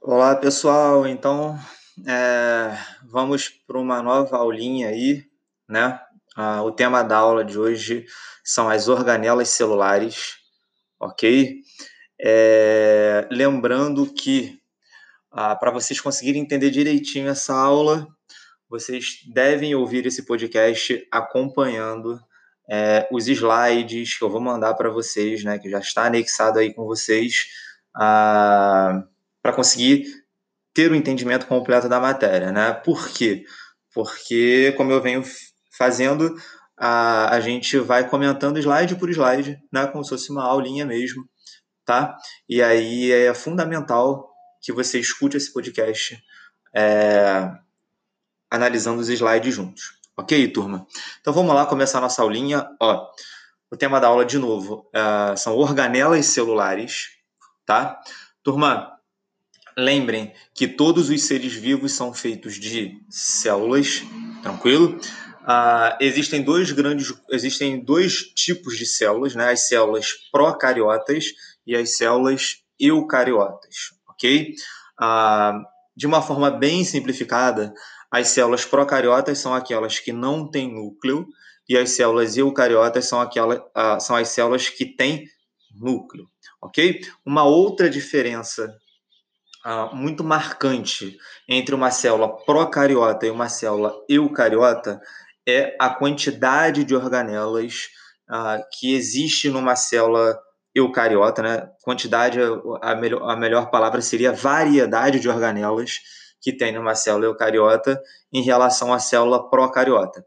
Olá, pessoal. Então, é, vamos para uma nova aulinha aí, né? Ah, o tema da aula de hoje são as organelas celulares, ok? É, lembrando que ah, para vocês conseguirem entender direitinho essa aula, vocês devem ouvir esse podcast acompanhando é, os slides que eu vou mandar para vocês, né? Que já está anexado aí com vocês. Ah, para conseguir ter o um entendimento completo da matéria, né? Por quê? Porque, como eu venho fazendo, a, a gente vai comentando slide por slide, né? Como se fosse uma aulinha mesmo, tá? E aí é fundamental que você escute esse podcast é, analisando os slides juntos. Ok, turma? Então vamos lá começar a nossa aulinha. Ó, o tema da aula, de novo, é, são organelas celulares, tá? Turma, Lembrem que todos os seres vivos são feitos de células, tranquilo? Uh, existem dois grandes, existem dois tipos de células, né? As células procariotas e as células eucariotas, ok? Uh, de uma forma bem simplificada, as células procariotas são aquelas que não têm núcleo e as células eucariotas são aquelas, uh, são as células que têm núcleo, ok? Uma outra diferença uh, muito marcante entre uma célula procariota e uma célula eucariota é a quantidade de organelas uh, que existe numa célula eucariota, né? Quantidade, a melhor, a melhor palavra seria variedade de organelas que tem numa célula eucariota em relação à célula procariota.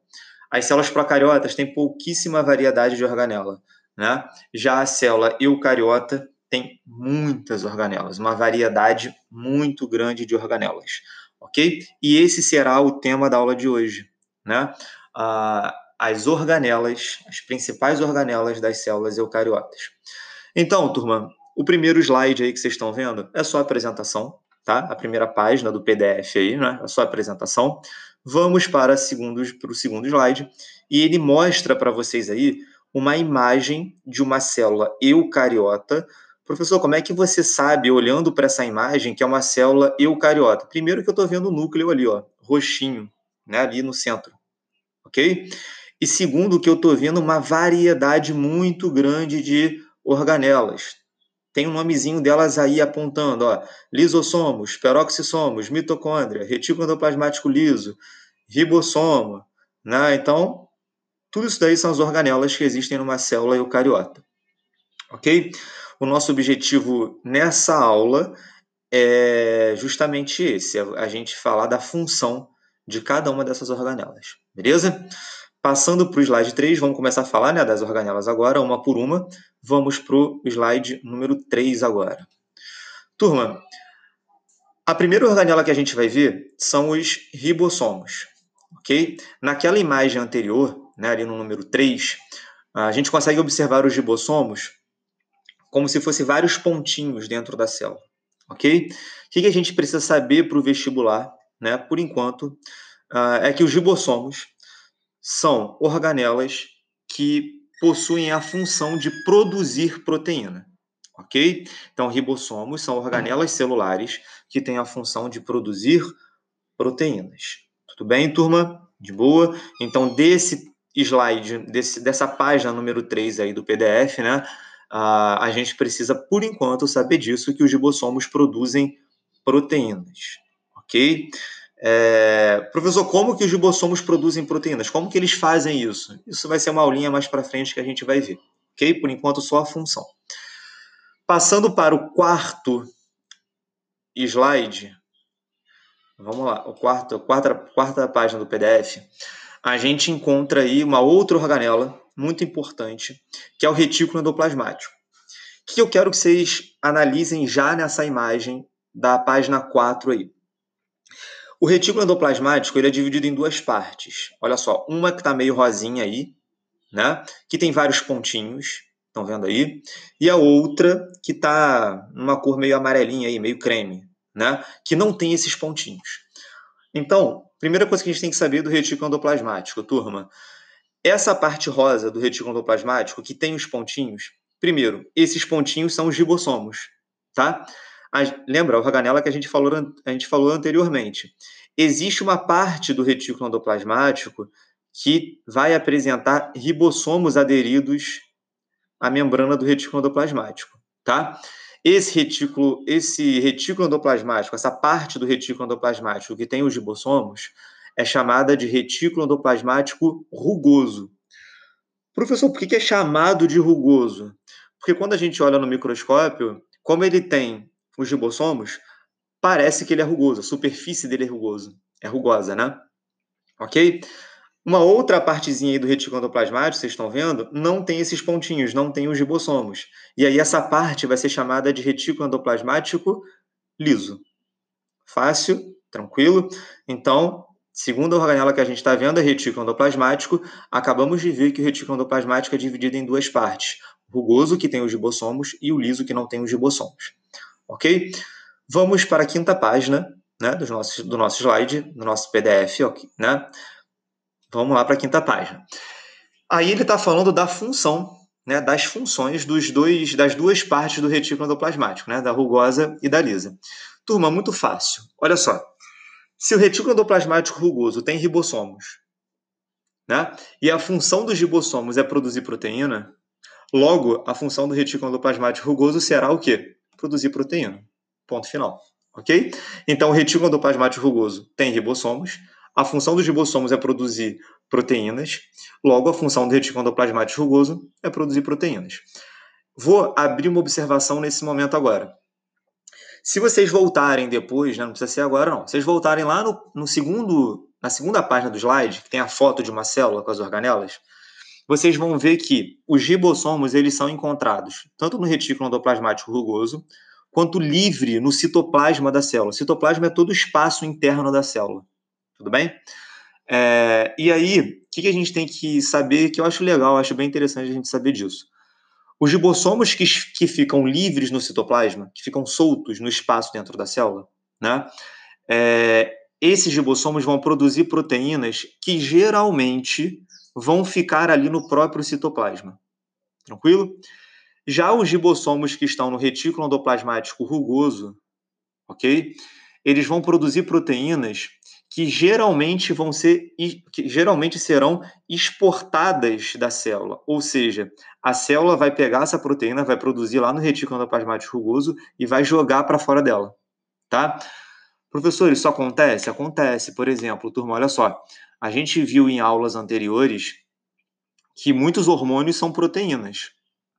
As células procariotas têm pouquíssima variedade de organela, né? Já a célula eucariota tem muitas organelas, uma variedade muito grande de organelas, ok? E esse será o tema da aula de hoje, né? Ah, as organelas, as principais organelas das células eucariotas. Então, turma, o primeiro slide aí que vocês estão vendo é só a apresentação, tá? A primeira página do PDF aí, né? É só a apresentação. Vamos para, segundos, para o segundo slide e ele mostra para vocês aí uma imagem de uma célula eucariota Professor, como é que você sabe, olhando para essa imagem, que é uma célula eucariota? Primeiro que eu estou vendo o núcleo ali, ó, roxinho, né, ali no centro, ok? E segundo que eu estou vendo uma variedade muito grande de organelas. Tem um nomezinho delas aí apontando, ó, lisossomos, peroxissomos, mitocôndria, retículo endoplasmático liso, ribossomo, né? Então, tudo isso daí são as organelas que existem numa célula eucariota, ok? O nosso objetivo nessa aula é justamente esse: é a gente falar da função de cada uma dessas organelas, beleza? Passando para o slide 3, vamos começar a falar né, das organelas agora, uma por uma. Vamos para o slide número 3 agora. Turma, a primeira organela que a gente vai ver são os ribossomos, ok? Naquela imagem anterior, né, ali no número 3, a gente consegue observar os ribossomos como se fosse vários pontinhos dentro da célula, ok? O que, a gente precisa saber para o vestibular, né? Por enquanto, uh, é que os ribossomos são organelas que possuem a função de produzir proteína, ok? Então, ribossomos são organelas celulares que têm a função de produzir proteínas. Tudo bem, turma? De boa? Então, desse slide, desse, dessa página número 3 aí do PDF, né? Uh, a gente precisa, por enquanto, saber disso, que os ribossomos produzem proteínas, ok? É, professor, como que os ribossomos produzem proteínas? Como que eles fazem isso? Isso vai ser uma aulinha mais para frente que a gente vai ver, ok? Por enquanto, só a função. Passando para o quarto slide, vamos lá, o quarto, quarta, quarta página do PDF, a gente encontra aí uma outra organela muito importante, que é o retículo endoplasmático. O que eu quero que vocês analisem já nessa imagem da página 4 aí. O retículo endoplasmático ele é dividido em duas partes. Olha só, uma que está meio rosinha aí, né? que tem vários pontinhos, estão vendo aí? E a outra que está numa cor meio amarelinha aí, meio creme, né? que não tem esses pontinhos. Então, primeira coisa que a gente tem que saber do retículo endoplasmático, turma, essa parte rosa do retículo endoplasmático, que tem os pontinhos, primeiro, esses pontinhos são os ribossomos, tá? a, lembra a organela que a gente falou, a gente falou anteriormente. Existe uma parte do retículo endoplasmático que vai apresentar ribossomos aderidos à membrana do retículo endoplasmático, tá? Esse retículo, esse retículo endoplasmático, essa parte do retículo endoplasmático que tem os ribossomos, é chamada de retículo endoplasmático rugoso. Professor, por que é chamado de rugoso? Porque quando a gente olha no microscópio, como ele tem os ribossomos, parece que ele é rugoso, a superfície dele é rugoso, é rugosa, né? Ok? Uma outra partezinha aí do retículo endoplasmático, vocês estão vendo, não tem esses pontinhos, não tem os ribossomos. E aí essa parte vai ser chamada de retículo endoplasmático liso. Fácil, tranquilo. Então, segundo a organela que a gente está vendo, é retículo endoplasmático, acabamos de ver que o retículo endoplasmático é dividido em duas partes. O rugoso, que tem os ribossomos, e o liso, que não tem os ribossomos. Ok? Vamos para a quinta página né, do, nosso, do nosso slide, do nosso PDF, okay, né? Vamos lá para a quinta página. Aí ele está falando da função, né, das funções dos dois, das duas partes do retículo endoplasmático, né, da rugosa e da lisa. Turma, muito fácil. Olha só. Se o retículo endoplasmático rugoso tem ribossomos, né, e a função dos ribossomos é produzir proteína, logo a função do retículo endoplasmático rugoso será o quê? Produzir proteína. Ponto final. Ok? Então, o retículo endoplasmático rugoso tem ribossomos, a função dos ribossomos é produzir proteínas, logo a função do retículo endoplasmático rugoso é produzir proteínas. Vou abrir uma observação nesse momento agora. Se vocês voltarem depois, né, não precisa ser agora não, vocês voltarem lá no, no segundo, na segunda página do slide, que tem a foto de uma célula com as organelas, vocês vão ver que os ribossomos eles são encontrados tanto no retículo endoplasmático rugoso quanto livre no citoplasma da célula. O citoplasma é todo o espaço interno da célula. Tudo bem? É, e aí, o que, que a gente tem que saber, que eu acho legal, acho bem interessante a gente saber disso. Os ribossomos que, que ficam livres no citoplasma, que ficam soltos no espaço dentro da célula, né? É, esses ribossomos vão produzir proteínas que geralmente vão ficar ali no próprio citoplasma. Tranquilo? Já os ribossomos que estão no retículo endoplasmático rugoso, ok? Eles vão produzir proteínas que geralmente vão ser que geralmente serão exportadas da célula, ou seja, a célula vai pegar essa proteína, vai produzir lá no retículo endoplasmático rugoso e vai jogar para fora dela, tá? Professor, isso acontece? Acontece. Por exemplo, turma, olha só, a gente viu em aulas anteriores que muitos hormônios são proteínas,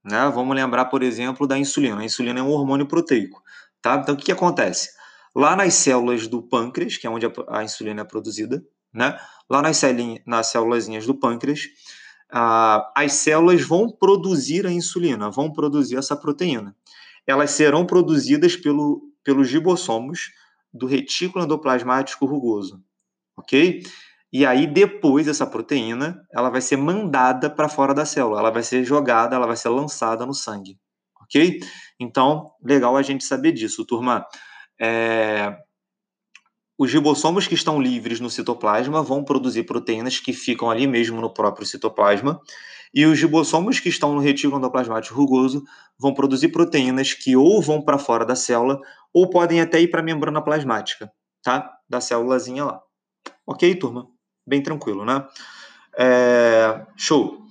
né? Vamos lembrar, por exemplo, da insulina. A insulina é um hormônio proteico, tá? Então, o que, que acontece? Lá nas células do pâncreas, que é onde a insulina é produzida, né? lá nas, nas células do pâncreas, ah, as células vão produzir a insulina, vão produzir essa proteína. Elas serão produzidas pelo, pelos ribossomos do retículo endoplasmático rugoso, ok? E aí depois essa proteína, ela vai ser mandada para fora da célula, ela vai ser jogada, ela vai ser lançada no sangue, ok? Então, legal a gente saber disso, turma. É, os ribossomos que estão livres no citoplasma vão produzir proteínas que ficam ali mesmo no próprio citoplasma, e os ribossomos que estão no retículo endoplasmático rugoso vão produzir proteínas que ou vão para fora da célula ou podem até ir para a membrana plasmática, tá? Da célulazinha lá. Ok, turma? Bem tranquilo, né? É... Show.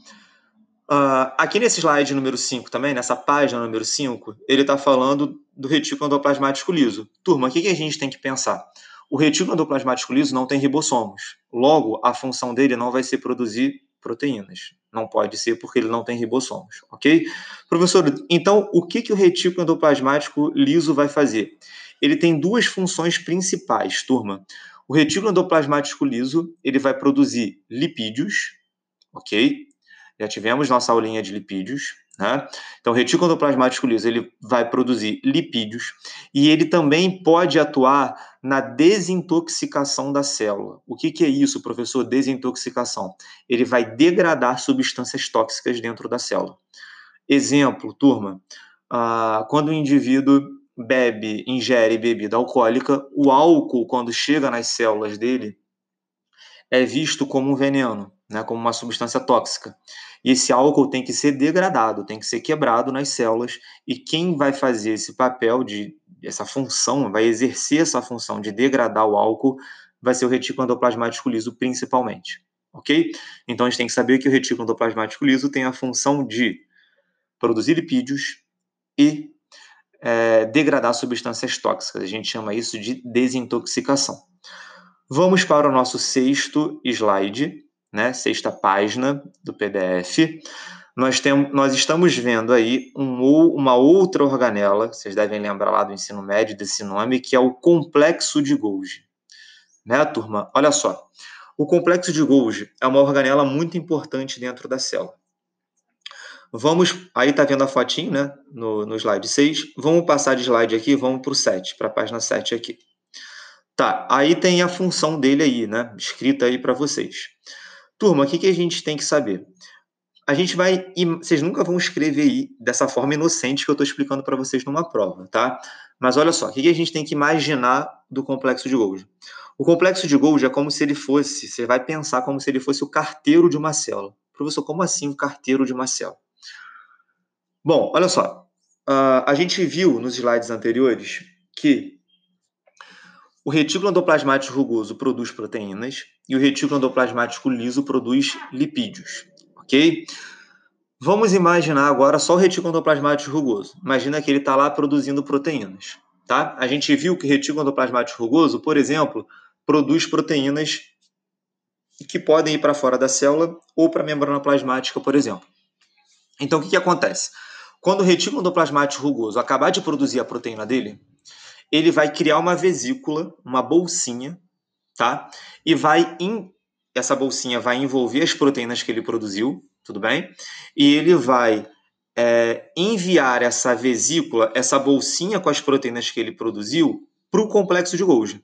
Uh, aqui nesse slide número 5 também, nessa página número 5, ele está falando do retículo endoplasmático liso. Turma, o que, que a gente tem que pensar? O retículo endoplasmático liso não tem ribossomos. Logo, a função dele não vai ser produzir proteínas. Não pode ser porque ele não tem ribossomos, ok? Professor, então o que, que o retículo endoplasmático liso vai fazer? Ele tem duas funções principais, turma. O retículo endoplasmático liso ele vai produzir lipídios, ok? Já tivemos nossa aulinha de lipídios, né? Então, o retículo endoplasmático liso ele vai produzir lipídios e ele também pode atuar na desintoxicação da célula. O que, que é isso, professor? Desintoxicação. Ele vai degradar substâncias tóxicas dentro da célula. Exemplo, turma, ah, quando o indivíduo bebe, ingere bebida alcoólica, o álcool, quando chega nas células dele, é visto como um veneno, né, como uma substância tóxica. E esse álcool tem que ser degradado, tem que ser quebrado nas células, e quem vai fazer esse papel de essa função, vai exercer essa função de degradar o álcool, vai ser o retículo endoplasmático liso principalmente, ok? Então a gente tem que saber que o retículo endoplasmático liso tem a função de produzir lipídios e é, degradar substâncias tóxicas. A gente chama isso de desintoxicação. Vamos para o nosso sexto slide, né? Sexta página do PDF. Nós, temos, nós estamos vendo aí um, uma outra organela, vocês devem lembrar lá do ensino médio desse nome, que é o complexo de Golgi. Né, turma? Olha só. O complexo de Golgi é uma organela muito importante dentro da célula. Vamos, aí tá vendo a fotinho, né, no, no slide 6. Vamos passar de slide aqui, vamos para o 7, para a página 7 aqui. Tá, aí tem a função dele aí, né, escrita aí para vocês. Turma, o que, que a gente tem que saber? A gente vai, vocês nunca vão escrever aí dessa forma inocente que eu estou explicando para vocês numa prova, tá? Mas olha só, o que, que a gente tem que imaginar do complexo de Golgi? O complexo de Golgi é como se ele fosse, você vai pensar como se ele fosse o carteiro de uma célula. Professor, como assim o carteiro de uma célula? Bom, olha só. Uh, a gente viu nos slides anteriores que o retículo endoplasmático rugoso produz proteínas e o retículo endoplasmático liso produz lipídios, ok? Vamos imaginar agora só o retículo endoplasmático rugoso. Imagina que ele está lá produzindo proteínas, tá? A gente viu que o retículo endoplasmático rugoso, por exemplo, produz proteínas que podem ir para fora da célula ou para a membrana plasmática, por exemplo. Então, o que, que acontece? Quando o retículo endoplasmático rugoso acabar de produzir a proteína dele, ele vai criar uma vesícula, uma bolsinha, tá? E vai in... essa bolsinha vai envolver as proteínas que ele produziu, tudo bem? E ele vai é, enviar essa vesícula, essa bolsinha com as proteínas que ele produziu, para o complexo de Golgi. O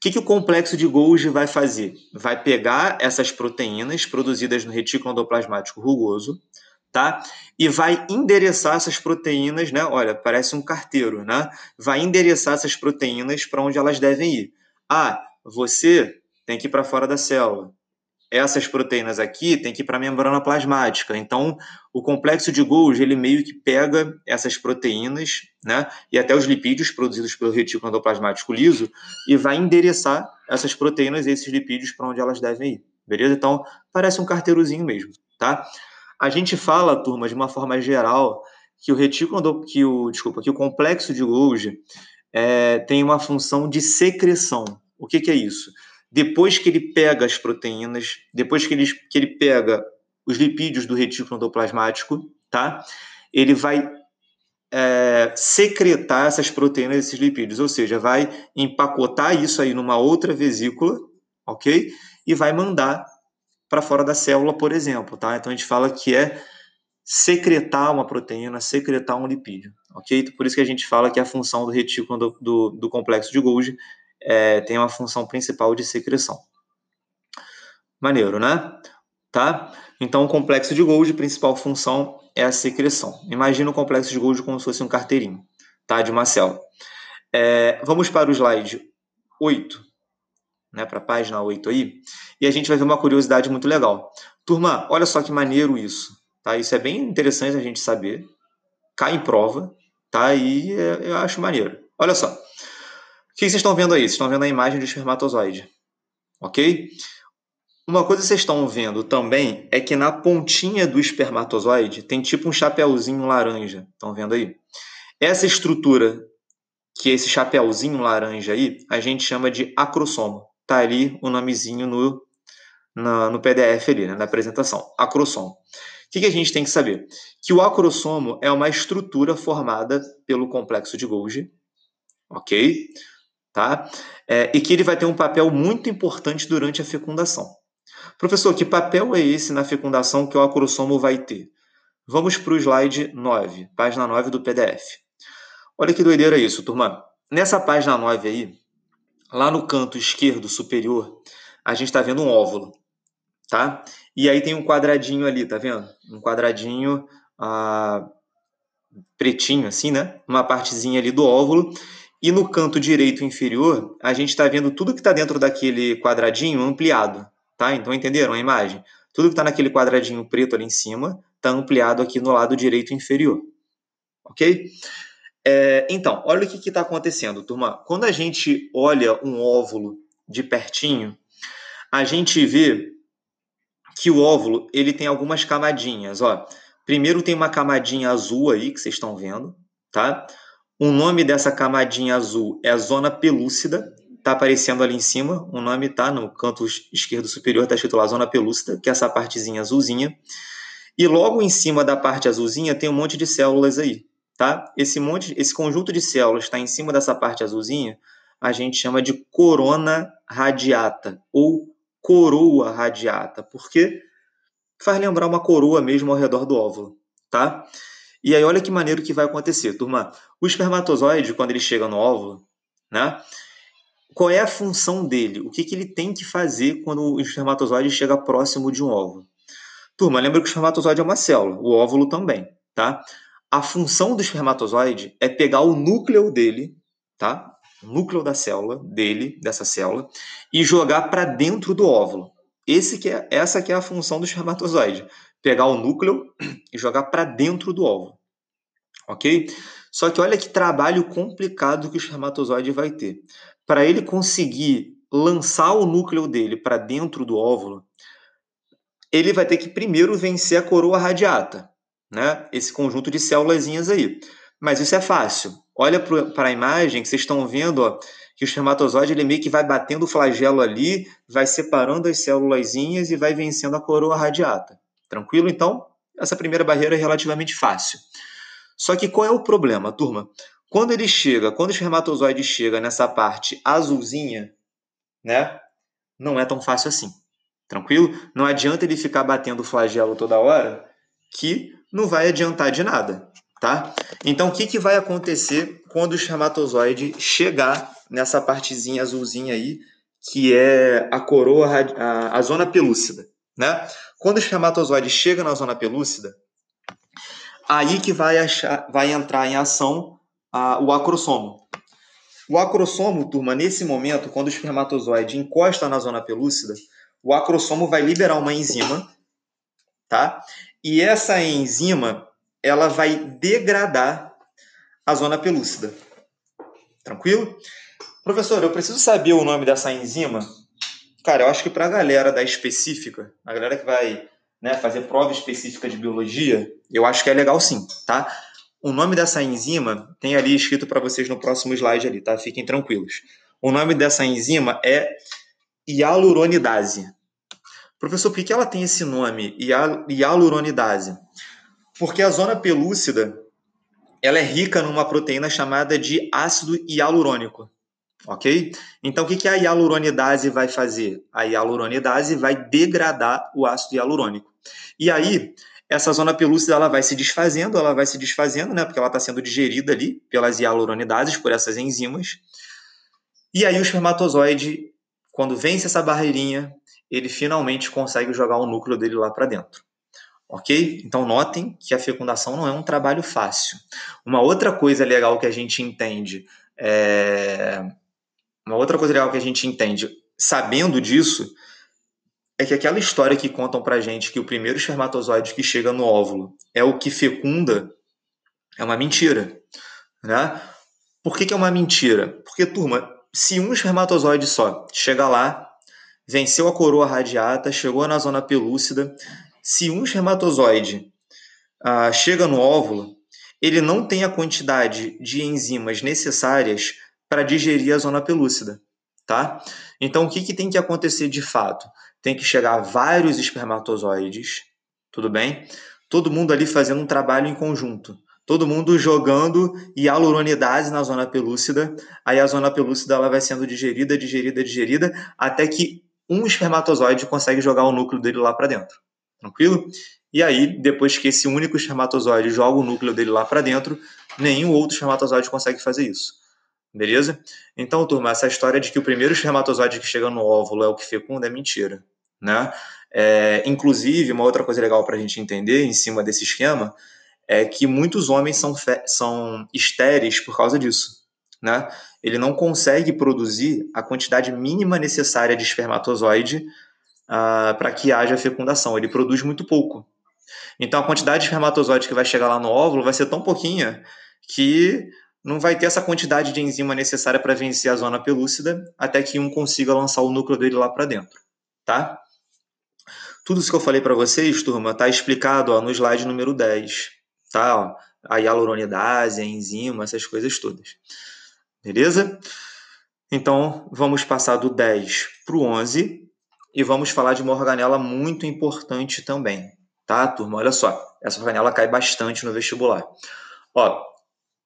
que, que o complexo de Golgi vai fazer? Vai pegar essas proteínas produzidas no retículo endoplasmático rugoso, tá? E vai endereçar essas proteínas, né? Olha, parece um carteiro, né? Vai endereçar essas proteínas para onde elas devem ir. Ah, você tem que ir para fora da célula. Essas proteínas aqui tem que ir para a membrana plasmática. Então, o complexo de Golgi, ele meio que pega essas proteínas, né? E até os lipídios produzidos pelo retículo endoplasmático liso e vai endereçar essas proteínas e esses lipídios para onde elas devem ir. Beleza? Então, parece um carteirozinho mesmo, tá? A gente fala, turma, de uma forma geral, que o retículo, que o, desculpa, que o complexo de Golgi é, tem uma função de secreção. O que, que é isso? Depois que ele pega as proteínas, depois que ele, que ele pega os lipídios do retículo endoplasmático, tá? Ele vai é, secretar essas proteínas, esses lipídios, ou seja, vai empacotar isso aí numa outra vesícula, ok? E vai mandar para fora da célula, por exemplo, tá? Então a gente fala que é secretar uma proteína, secretar um lipídio, ok? Por isso que a gente fala que a função do retículo do, do, do complexo de Golgi é, tem uma função principal de secreção. Maneiro, né? Tá? Então o complexo de Golgi, principal função é a secreção. Imagina o complexo de Golgi como se fosse um carteirinho, tá? De uma célula. É, vamos para o slide 8 né, para a página 8 aí, e a gente vai ver uma curiosidade muito legal. Turma, olha só que maneiro isso, tá? Isso é bem interessante a gente saber, cai em prova, tá? E é, eu acho maneiro. Olha só, o que vocês estão vendo aí? Vocês estão vendo a imagem do espermatozoide, ok? Uma coisa que vocês estão vendo também é que na pontinha do espermatozoide tem tipo um chapéuzinho laranja, estão vendo aí? Essa estrutura que é esse chapéuzinho laranja aí, a gente chama de acrossomo tá ali o nomezinho no, na, no PDF ali, né, na apresentação, acrossomo. O que, que a gente tem que saber? Que o acrossomo é uma estrutura formada pelo complexo de Golgi, ok? Tá? É, e que ele vai ter um papel muito importante durante a fecundação. Professor, que papel é esse na fecundação que o acrossomo vai ter? Vamos para o slide 9, página 9 do PDF. Olha que doideira isso, turma. Nessa página 9 aí, lá no canto esquerdo superior, a gente está vendo um óvulo, tá? E aí tem um quadradinho ali, tá vendo? Um quadradinho ah, pretinho, assim, né? Uma partezinha ali do óvulo. E no canto direito inferior, a gente está vendo tudo que está dentro daquele quadradinho ampliado, tá? Então entenderam a imagem? Tudo que está naquele quadradinho preto ali em cima está ampliado aqui no lado direito inferior, ok? É, então, olha o que está acontecendo, turma. Quando a gente olha um óvulo de pertinho, a gente vê que o óvulo ele tem algumas camadinhas. Ó. Primeiro tem uma camadinha azul aí, que vocês estão vendo, tá? O nome dessa camadinha azul é a zona pelúcida, tá aparecendo ali em cima. O nome tá no canto esquerdo superior, tá escrito lá zona pelúcida, que é essa partezinha azulzinha. E logo em cima da parte azulzinha tem um monte de células aí, tá? Esse monte, esse conjunto de células está em cima dessa parte azulzinha, a gente chama de corona radiata ou coroa radiata, porque faz lembrar uma coroa mesmo ao redor do óvulo, tá? E aí olha que maneiro que vai acontecer, turma. O espermatozoide, quando ele chega no óvulo, né? Qual é a função dele? O que, que ele tem que fazer quando o espermatozoide chega próximo de um óvulo? Turma, lembra que o espermatozoide é uma célula, o óvulo também, tá? A função do espermatozoide é pegar o núcleo dele, tá? O núcleo da célula, dele, dessa célula, e jogar para dentro do óvulo. Esse que é, essa que é a função do espermatozoide. Pegar o núcleo e jogar para dentro do óvulo. Ok? Só que olha que trabalho complicado que o espermatozoide vai ter. Para ele conseguir lançar o núcleo dele para dentro do óvulo, ele vai ter que primeiro vencer a coroa radiata, né? Esse conjunto de células aí. Mas isso é fácil. Olha para a imagem que vocês estão vendo, ó, que o espermatozoide ele meio que vai batendo o flagelo ali, vai separando as células e vai vencendo a coroa radiata. Tranquilo? Então, essa primeira barreira é relativamente fácil. Só que qual é o problema, turma? Quando ele chega, quando o espermatozoide chega nessa parte azulzinha, né? Não é tão fácil assim. Tranquilo? Não adianta ele ficar batendo o flagelo toda hora, que não vai adiantar de nada, tá? Então, o que, que vai acontecer quando o espermatozoide chegar nessa partezinha azulzinha aí, que é a coroa, a, a zona pelúcida, né? Quando o espermatozoide chega na zona pelúcida, aí que vai, achar, vai entrar em ação a, o acrossomo. O acrossomo, turma, nesse momento, quando o espermatozoide encosta na zona pelúcida, o acrossomo vai liberar uma enzima, tá? E essa enzima, ela vai degradar a zona pelúcida. Tranquilo? Professor, eu preciso saber o nome dessa enzima? Cara, eu acho que para a galera da específica, a galera que vai né, fazer prova específica de biologia, eu acho que é legal sim, tá? O nome dessa enzima tem ali escrito para vocês no próximo slide ali, tá? Fiquem tranquilos. O nome dessa enzima é hialuronidase. Professor, por que ela tem esse nome, hialuronidase? Porque a zona pelúcida ela é rica numa proteína chamada de ácido hialurônico. Ok? Então, o que a hialuronidase vai fazer? A hialuronidase vai degradar o ácido hialurônico. E aí, essa zona pelúcida ela vai se desfazendo, ela vai se desfazendo, né? Porque ela está sendo digerida ali pelas hialuronidases, por essas enzimas. E aí, o espermatozoide quando vence essa barreirinha, ele finalmente consegue jogar o núcleo dele lá para dentro. Ok? Então notem que a fecundação não é um trabalho fácil. Uma outra coisa legal que a gente entende é... Uma outra coisa legal que a gente entende sabendo disso é que aquela história que contam pra gente que o primeiro espermatozoide que chega no óvulo é o que fecunda é uma mentira, né? Por que, que é uma mentira? Porque, turma, se um espermatozoide só chega lá, venceu a coroa radiata, chegou na zona pelúcida, se um espermatozoide ah, chega no óvulo, ele não tem a quantidade de enzimas necessárias para digerir a zona pelúcida, tá? Então, o que, que tem que acontecer de fato? Tem que chegar vários espermatozoides, tudo bem? Todo mundo ali fazendo um trabalho em conjunto todo mundo jogando hialuronidase na zona pelúcida. Aí a zona pelúcida ela vai sendo digerida, digerida, digerida, até que um espermatozoide consegue jogar o núcleo dele lá para dentro. Tranquilo? E aí, depois que esse único espermatozoide joga o núcleo dele lá para dentro, nenhum outro espermatozoide consegue fazer isso. Beleza? Então, turma, essa história de que o primeiro espermatozoide que chega no óvulo é o que fecunda é mentira. Né? É, inclusive, uma outra coisa legal para a gente entender em cima desse esquema é que muitos homens são, são estéreis por causa disso. Né? Ele não consegue produzir a quantidade mínima necessária de espermatozoide uh, para que haja fecundação. Ele produz muito pouco. Então, a quantidade de espermatozoide que vai chegar lá no óvulo vai ser tão pouquinha que não vai ter essa quantidade de enzima necessária para vencer a zona pelúcida até que um consiga lançar o núcleo dele lá para dentro, tá? Tudo isso que eu falei para vocês, turma, tá explicado ó, no slide número 10, tá? Ó, a hialuronidase, a enzima, essas coisas todas. Beleza? Então, vamos passar do 10 para o 11 e vamos falar de uma organela muito importante também, tá, turma? Olha só, essa organela cai bastante no vestibular. Ó,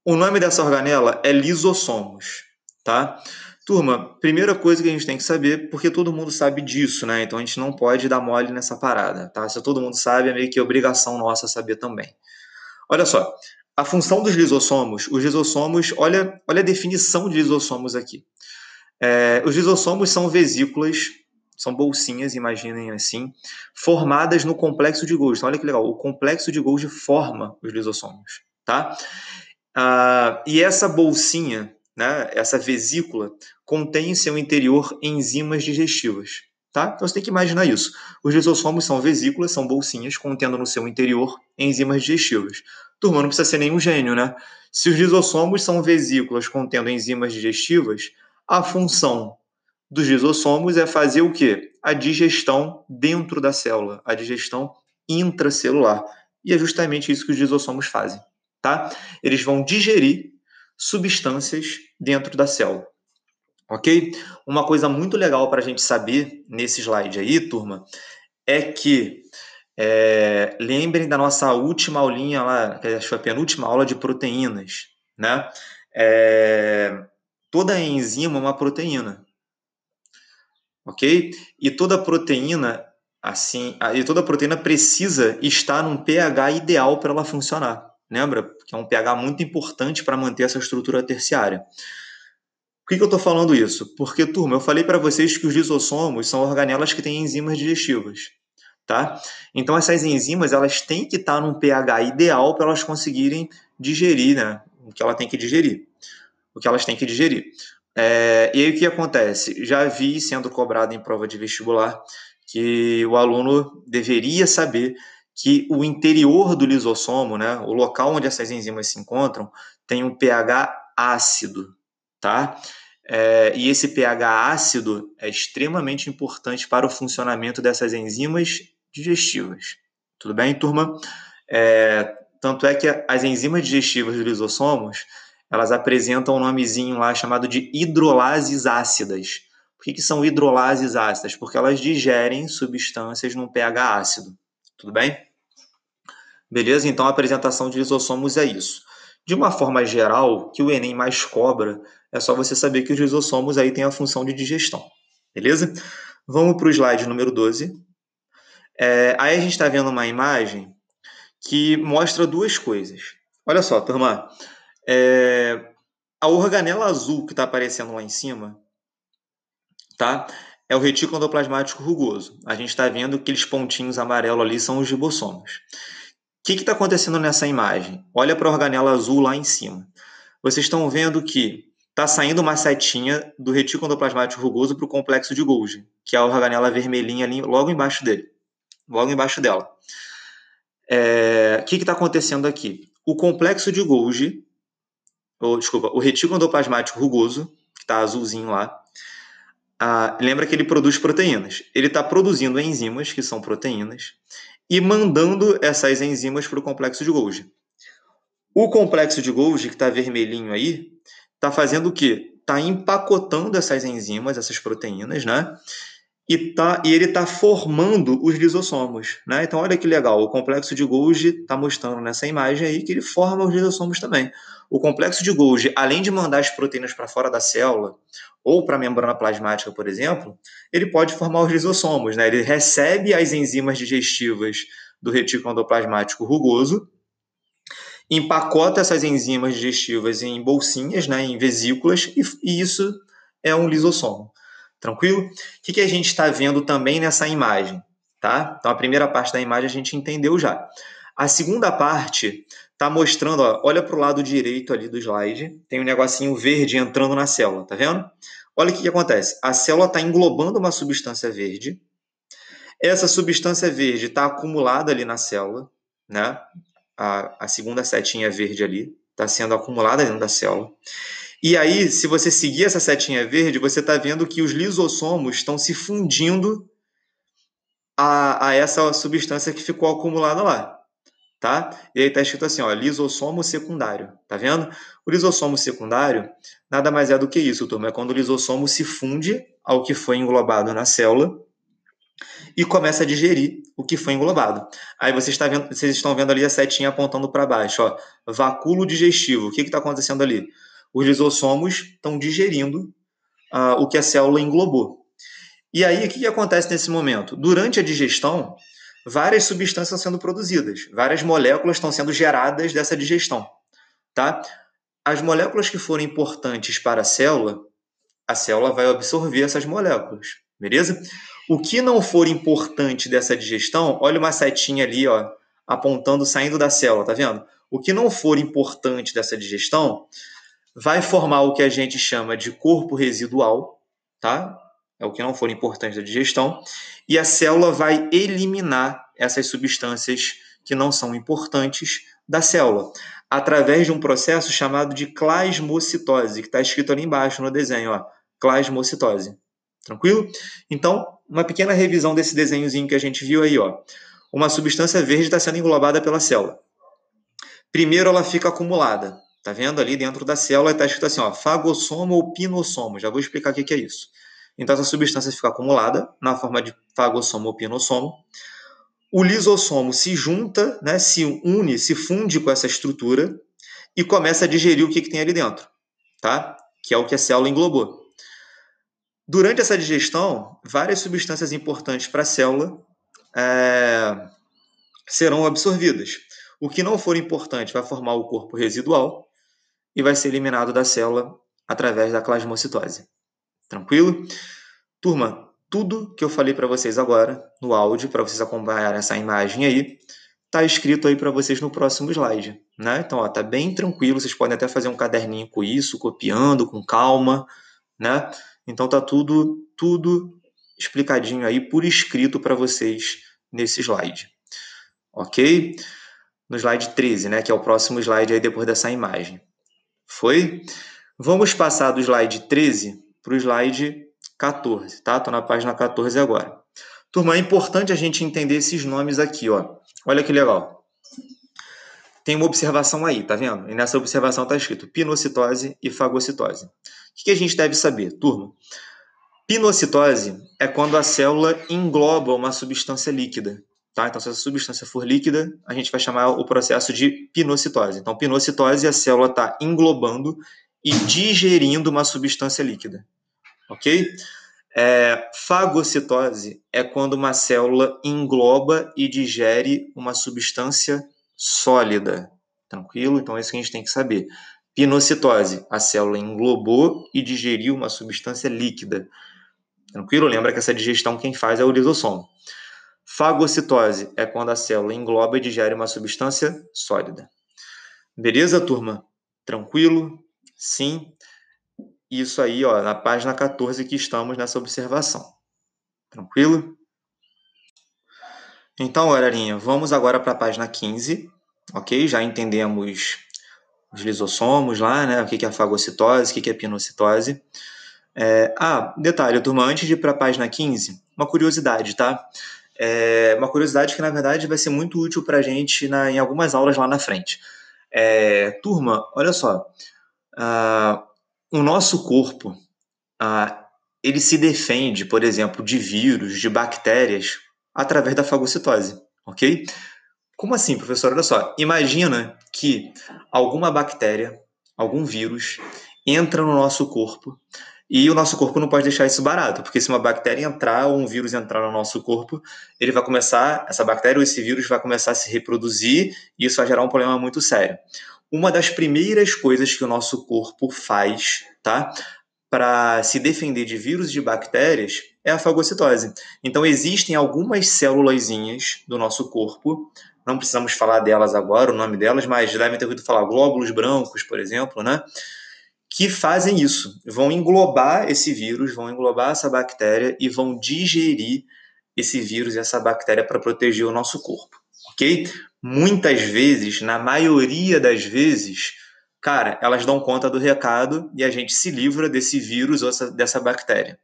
o nome dessa organela é lisossomos, tá? Turma, primeira coisa que a gente tem que saber, porque todo mundo sabe disso, né? Então a gente não pode dar mole nessa parada, tá? Se todo mundo sabe, é meio que obrigação nossa saber também. Olha só, a função dos lisossomos, os lisossomos, olha, olha a definição de lisossomos aqui. É, os lisossomos são vesículas, são bolsinhas, imaginem assim, formadas no complexo de Golgi. Então, olha que legal, o complexo de Golgi forma os lisossomos, tá? Ah, e essa bolsinha, né, essa vesícula, contém em seu interior enzimas digestivas. Tá? Então você tem que imaginar isso. Os lisossomos são vesículas, são bolsinhas contendo no seu interior enzimas digestivas. Turma, não precisa ser nenhum gênio, né? Se os lisossomos são vesículas contendo enzimas digestivas, a função dos lisossomos é fazer o quê? A digestão dentro da célula, a digestão intracelular. E é justamente isso que os lisossomos fazem tá? Eles vão digerir substâncias dentro da célula. Ok? Uma coisa muito legal para a gente saber nesse slide aí, turma, é que é, lembrem da nossa última aulinha lá, que foi a penúltima aula de proteínas, né? É, toda enzima é uma proteína, ok? E toda proteína, assim, e toda proteína precisa estar num pH ideal para ela funcionar. Lembra? Que é um pH muito importante para manter essa estrutura terciária. Por que, que eu estou falando isso? Porque, turma, eu falei para vocês que os lisossomos são organelas que têm enzimas digestivas. Tá? Então, essas enzimas elas têm que estar num pH ideal para elas conseguirem digerir né? o que ela tem que digerir. O que elas têm que digerir. É, e aí o que acontece? Já vi sendo cobrado em prova de vestibular que o aluno deveria saber que o interior do lisossomo, né, o local onde essas enzimas se encontram, tem um pH ácido, tá? É, e esse pH ácido é extremamente importante para o funcionamento dessas enzimas digestivas. Tudo bem, turma? É, tanto é que as enzimas digestivas dos lisossomos, elas apresentam um nomezinho lá chamado de hidrolases ácidas. Por que, que são hidrolases ácidas? Porque elas digerem substâncias num pH ácido. Tudo bem? Beleza? Então a apresentação de lisossomos é isso. De uma forma geral, que o Enem mais cobra, é só você saber que os lisossomos aí têm a função de digestão. Beleza? Vamos para o slide número 12. É, aí a gente está vendo uma imagem que mostra duas coisas. Olha só, turma. É, a organela azul que está aparecendo lá em cima, tá? é o retículo endoplasmático rugoso. A gente está vendo que aqueles pontinhos amarelos ali são os ribossomos. O que está acontecendo nessa imagem? Olha para a organela azul lá em cima. Vocês estão vendo que está saindo uma setinha do retículo endoplasmático rugoso para o complexo de Golgi, que é a organela vermelhinha ali logo embaixo dele, logo embaixo dela. É... O que está acontecendo aqui? O complexo de Golgi, ou, desculpa, o retículo endoplasmático rugoso, que está azulzinho lá, ah, lembra que ele produz proteínas. Ele está produzindo enzimas, que são proteínas, e mandando essas enzimas para o complexo de Golgi. O complexo de Golgi, que está vermelhinho aí, está fazendo o quê? Está empacotando essas enzimas, essas proteínas, né? E, tá, e ele está formando os lisossomos. Né? Então, olha que legal, o complexo de Golgi está mostrando nessa imagem aí que ele forma os lisossomos também. O complexo de Golgi, além de mandar as proteínas para fora da célula, ou para a membrana plasmática, por exemplo, ele pode formar os lisossomos. Né? Ele recebe as enzimas digestivas do retículo endoplasmático rugoso, empacota essas enzimas digestivas em bolsinhas, né, em vesículas, e, e isso é um lisossomo. Tranquilo? O que, que a gente está vendo também nessa imagem? Tá? Então, a primeira parte da imagem a gente entendeu já. A segunda parte está mostrando, ó, olha para o lado direito ali do slide, tem um negocinho verde entrando na célula, tá vendo? Olha o que, que acontece. A célula está englobando uma substância verde. Essa substância verde está acumulada ali na célula, né? A, a segunda setinha verde ali, está sendo acumulada dentro da célula. E aí, se você seguir essa setinha verde, você está vendo que os lisossomos estão se fundindo a, a essa substância que ficou acumulada lá. Tá? E aí está escrito assim, ó, lisossomo secundário, tá vendo? O lisossomo secundário nada mais é do que isso, turma, é quando o lisossomo se funde ao que foi englobado na célula e começa a digerir o que foi englobado. Aí vocês, tá vendo, vocês estão vendo ali a setinha apontando para baixo, ó, vacúolo digestivo. O que está acontecendo ali? Os lisossomos estão digerindo uh, o que a célula englobou. E aí, o que, que acontece nesse momento? Durante a digestão, várias substâncias sendo produzidas, várias moléculas estão sendo geradas dessa digestão. Tá? As moléculas que forem importantes para a célula, a célula vai absorver essas moléculas, beleza? O que não for importante dessa digestão, olha uma setinha ali, ó, apontando, saindo da célula, tá vendo? O que não for importante dessa digestão vai formar o que a gente chama de corpo residual, tá? é o que não for importante da digestão, e a célula vai eliminar essas substâncias que não são importantes da célula, através de um processo chamado de clasmocitose, que está escrito ali embaixo no desenho, ó, clasmocitose. Tranquilo? Então, uma pequena revisão desse desenhozinho que a gente viu aí, ó. Uma substância verde está sendo englobada pela célula. Primeiro ela fica acumulada. Tá vendo ali dentro da célula está escrito assim, ó, fagossomo ou pinossomo. Já vou explicar o que é isso. Então, essa substância fica acumulada na forma de fagossomo ou pinossomo. O lisossomo se junta, né, se une, se funde com essa estrutura e começa a digerir o que, que tem ali dentro, tá? que é o que a célula englobou. Durante essa digestão, várias substâncias importantes para a célula é, serão absorvidas. O que não for importante vai formar o corpo residual e vai ser eliminado da célula através da plasmocitose. Tranquilo? Turma, tudo que eu falei para vocês agora no áudio, para vocês acompanharem essa imagem aí, tá escrito aí para vocês no próximo slide, né? Então, ó, tá bem tranquilo, vocês podem até fazer um caderninho com isso, copiando com calma, né? Então tá tudo tudo explicadinho aí por escrito para vocês nesse slide. OK? No slide 13, né, que é o próximo slide aí depois dessa imagem. Foi? Vamos passar do slide 13 para o slide 14, tá? Estou na página 14 agora. Turma, é importante a gente entender esses nomes aqui, ó. Olha que legal. Tem uma observação aí, tá vendo? E nessa observação está escrito pinocitose e fagocitose. O que a gente deve saber, turma? Pinocitose é quando a célula engloba uma substância líquida. Tá? Então, se essa substância for líquida, a gente vai chamar o processo de pinocitose. Então, pinocitose, a célula está englobando e digerindo uma substância líquida ok? É, fagocitose é quando uma célula engloba e digere uma substância sólida, tranquilo? Então, é isso que a gente tem que saber. Pinocitose, a célula englobou e digeriu uma substância líquida. Tranquilo? Lembra que essa digestão quem faz é o lisossomo. Fagocitose é quando a célula engloba e digere uma substância sólida. Beleza, turma? Tranquilo? Sim isso aí, ó, na página 14 que estamos nessa observação. Tranquilo? Então, galerinha, vamos agora para a página 15, ok? Já entendemos os lisossomos lá, né? O que é fagocitose, o que é pinocitose. É... Ah, detalhe, turma, antes de ir para a página 15, uma curiosidade, tá? É uma curiosidade que, na verdade, vai ser muito útil para a gente na, em algumas aulas lá na frente. É... Turma, olha só. Uh, o nosso corpo ah, ele se defende, por exemplo, de vírus, de bactérias, através da fagocitose, ok? Como assim, professor? Olha só, imagina que alguma bactéria, algum vírus, entra no nosso corpo e o nosso corpo não pode deixar isso barato, porque se uma bactéria entrar ou um vírus entrar no nosso corpo, ele vai começar, essa bactéria ou esse vírus vai começar a se reproduzir e isso vai gerar um problema muito sério uma das primeiras coisas que o nosso corpo faz, tá? Para se defender de vírus e de bactérias é a fagocitose. Então existem algumas células do nosso corpo, não precisamos falar delas agora, o nome delas, mas devem ter ouvido falar glóbulos brancos, por exemplo, né? Que fazem isso, vão englobar esse vírus, vão englobar essa bactéria e vão digerir esse vírus e essa bactéria para proteger o nosso corpo, ok? muitas vezes, na maioria das vezes, cara, elas dão conta do recado e a gente se livra desse vírus ou dessa bactéria.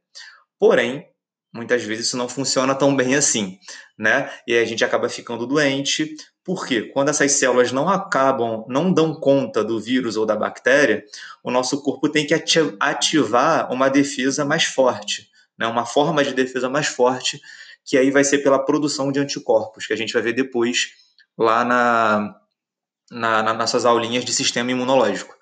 Porém, muitas vezes isso não funciona tão bem assim, né? E a gente acaba ficando doente, porque quando essas células não acabam, não dão conta do vírus ou da bactéria, o nosso corpo tem que ativar uma defesa mais forte, né? uma forma de defesa mais forte, que aí vai ser pela produção de anticorpos, que a gente vai ver depois lá na, na, na nossas aulinhas de sistema imunológico.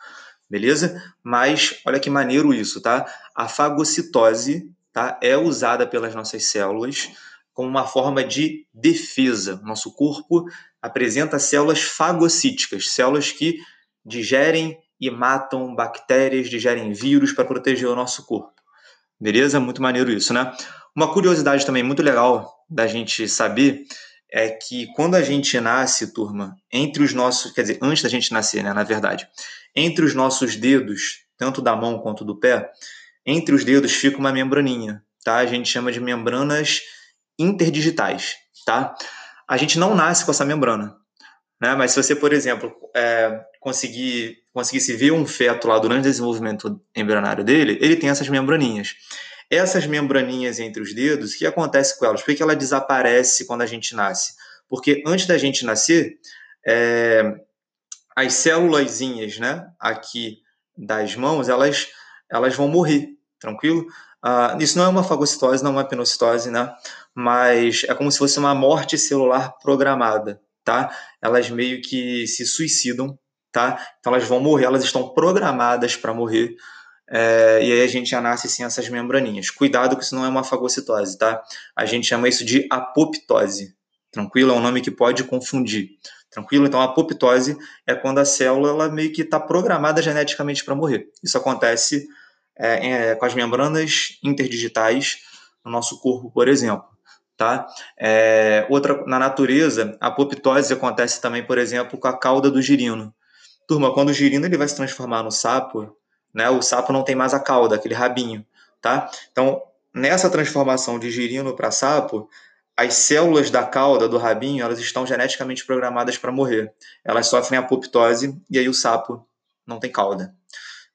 Beleza? Mas olha que maneiro isso, tá? A fagocitose tá, é usada pelas nossas células como uma forma de defesa. Nosso corpo apresenta células fagocíticas, células que digerem e matam bactérias, digerem vírus para proteger o nosso corpo. Beleza? Muito maneiro isso, né? Uma curiosidade também muito legal da gente saber é que quando a gente nasce, turma, entre os nossos, quer dizer, antes da gente nascer, né, na verdade, entre os nossos dedos, tanto da mão quanto do pé, entre os dedos fica uma membraninha, tá? A gente chama de membranas interdigitais, tá? A gente não nasce com essa membrana, né? Mas se você, por exemplo, é, conseguir conseguisse ver um feto lá durante o desenvolvimento embrionário dele, ele tem essas membraninhas. Essas membraninhas entre os dedos, o que acontece com elas? Por que ela desaparece quando a gente nasce? Porque antes da gente nascer, é, as células né, aqui das mãos, elas, elas vão morrer, tranquilo? Uh, isso não é uma fagocitose, não é uma pinocitose, né? Mas é como se fosse uma morte celular programada, tá? Elas meio que se suicidam, tá? Então elas vão morrer, elas estão programadas para morrer. É, e aí a gente já nasce sem essas membraninhas. Cuidado que isso não é uma fagocitose, tá? A gente chama isso de apoptose. Tranquilo? É um nome que pode confundir. Tranquilo? Então, a apoptose é quando a célula meio que está programada geneticamente para morrer. Isso acontece é, é, com as membranas interdigitais no nosso corpo, por exemplo. Tá? É, outra, na natureza, a apoptose acontece também, por exemplo, com a cauda do girino. Turma, quando o girino ele vai se transformar no sapo, né, o sapo não tem mais a cauda, aquele rabinho. Tá? Então, nessa transformação de girino para sapo, as células da cauda, do rabinho, elas estão geneticamente programadas para morrer. Elas sofrem apoptose e aí o sapo não tem cauda.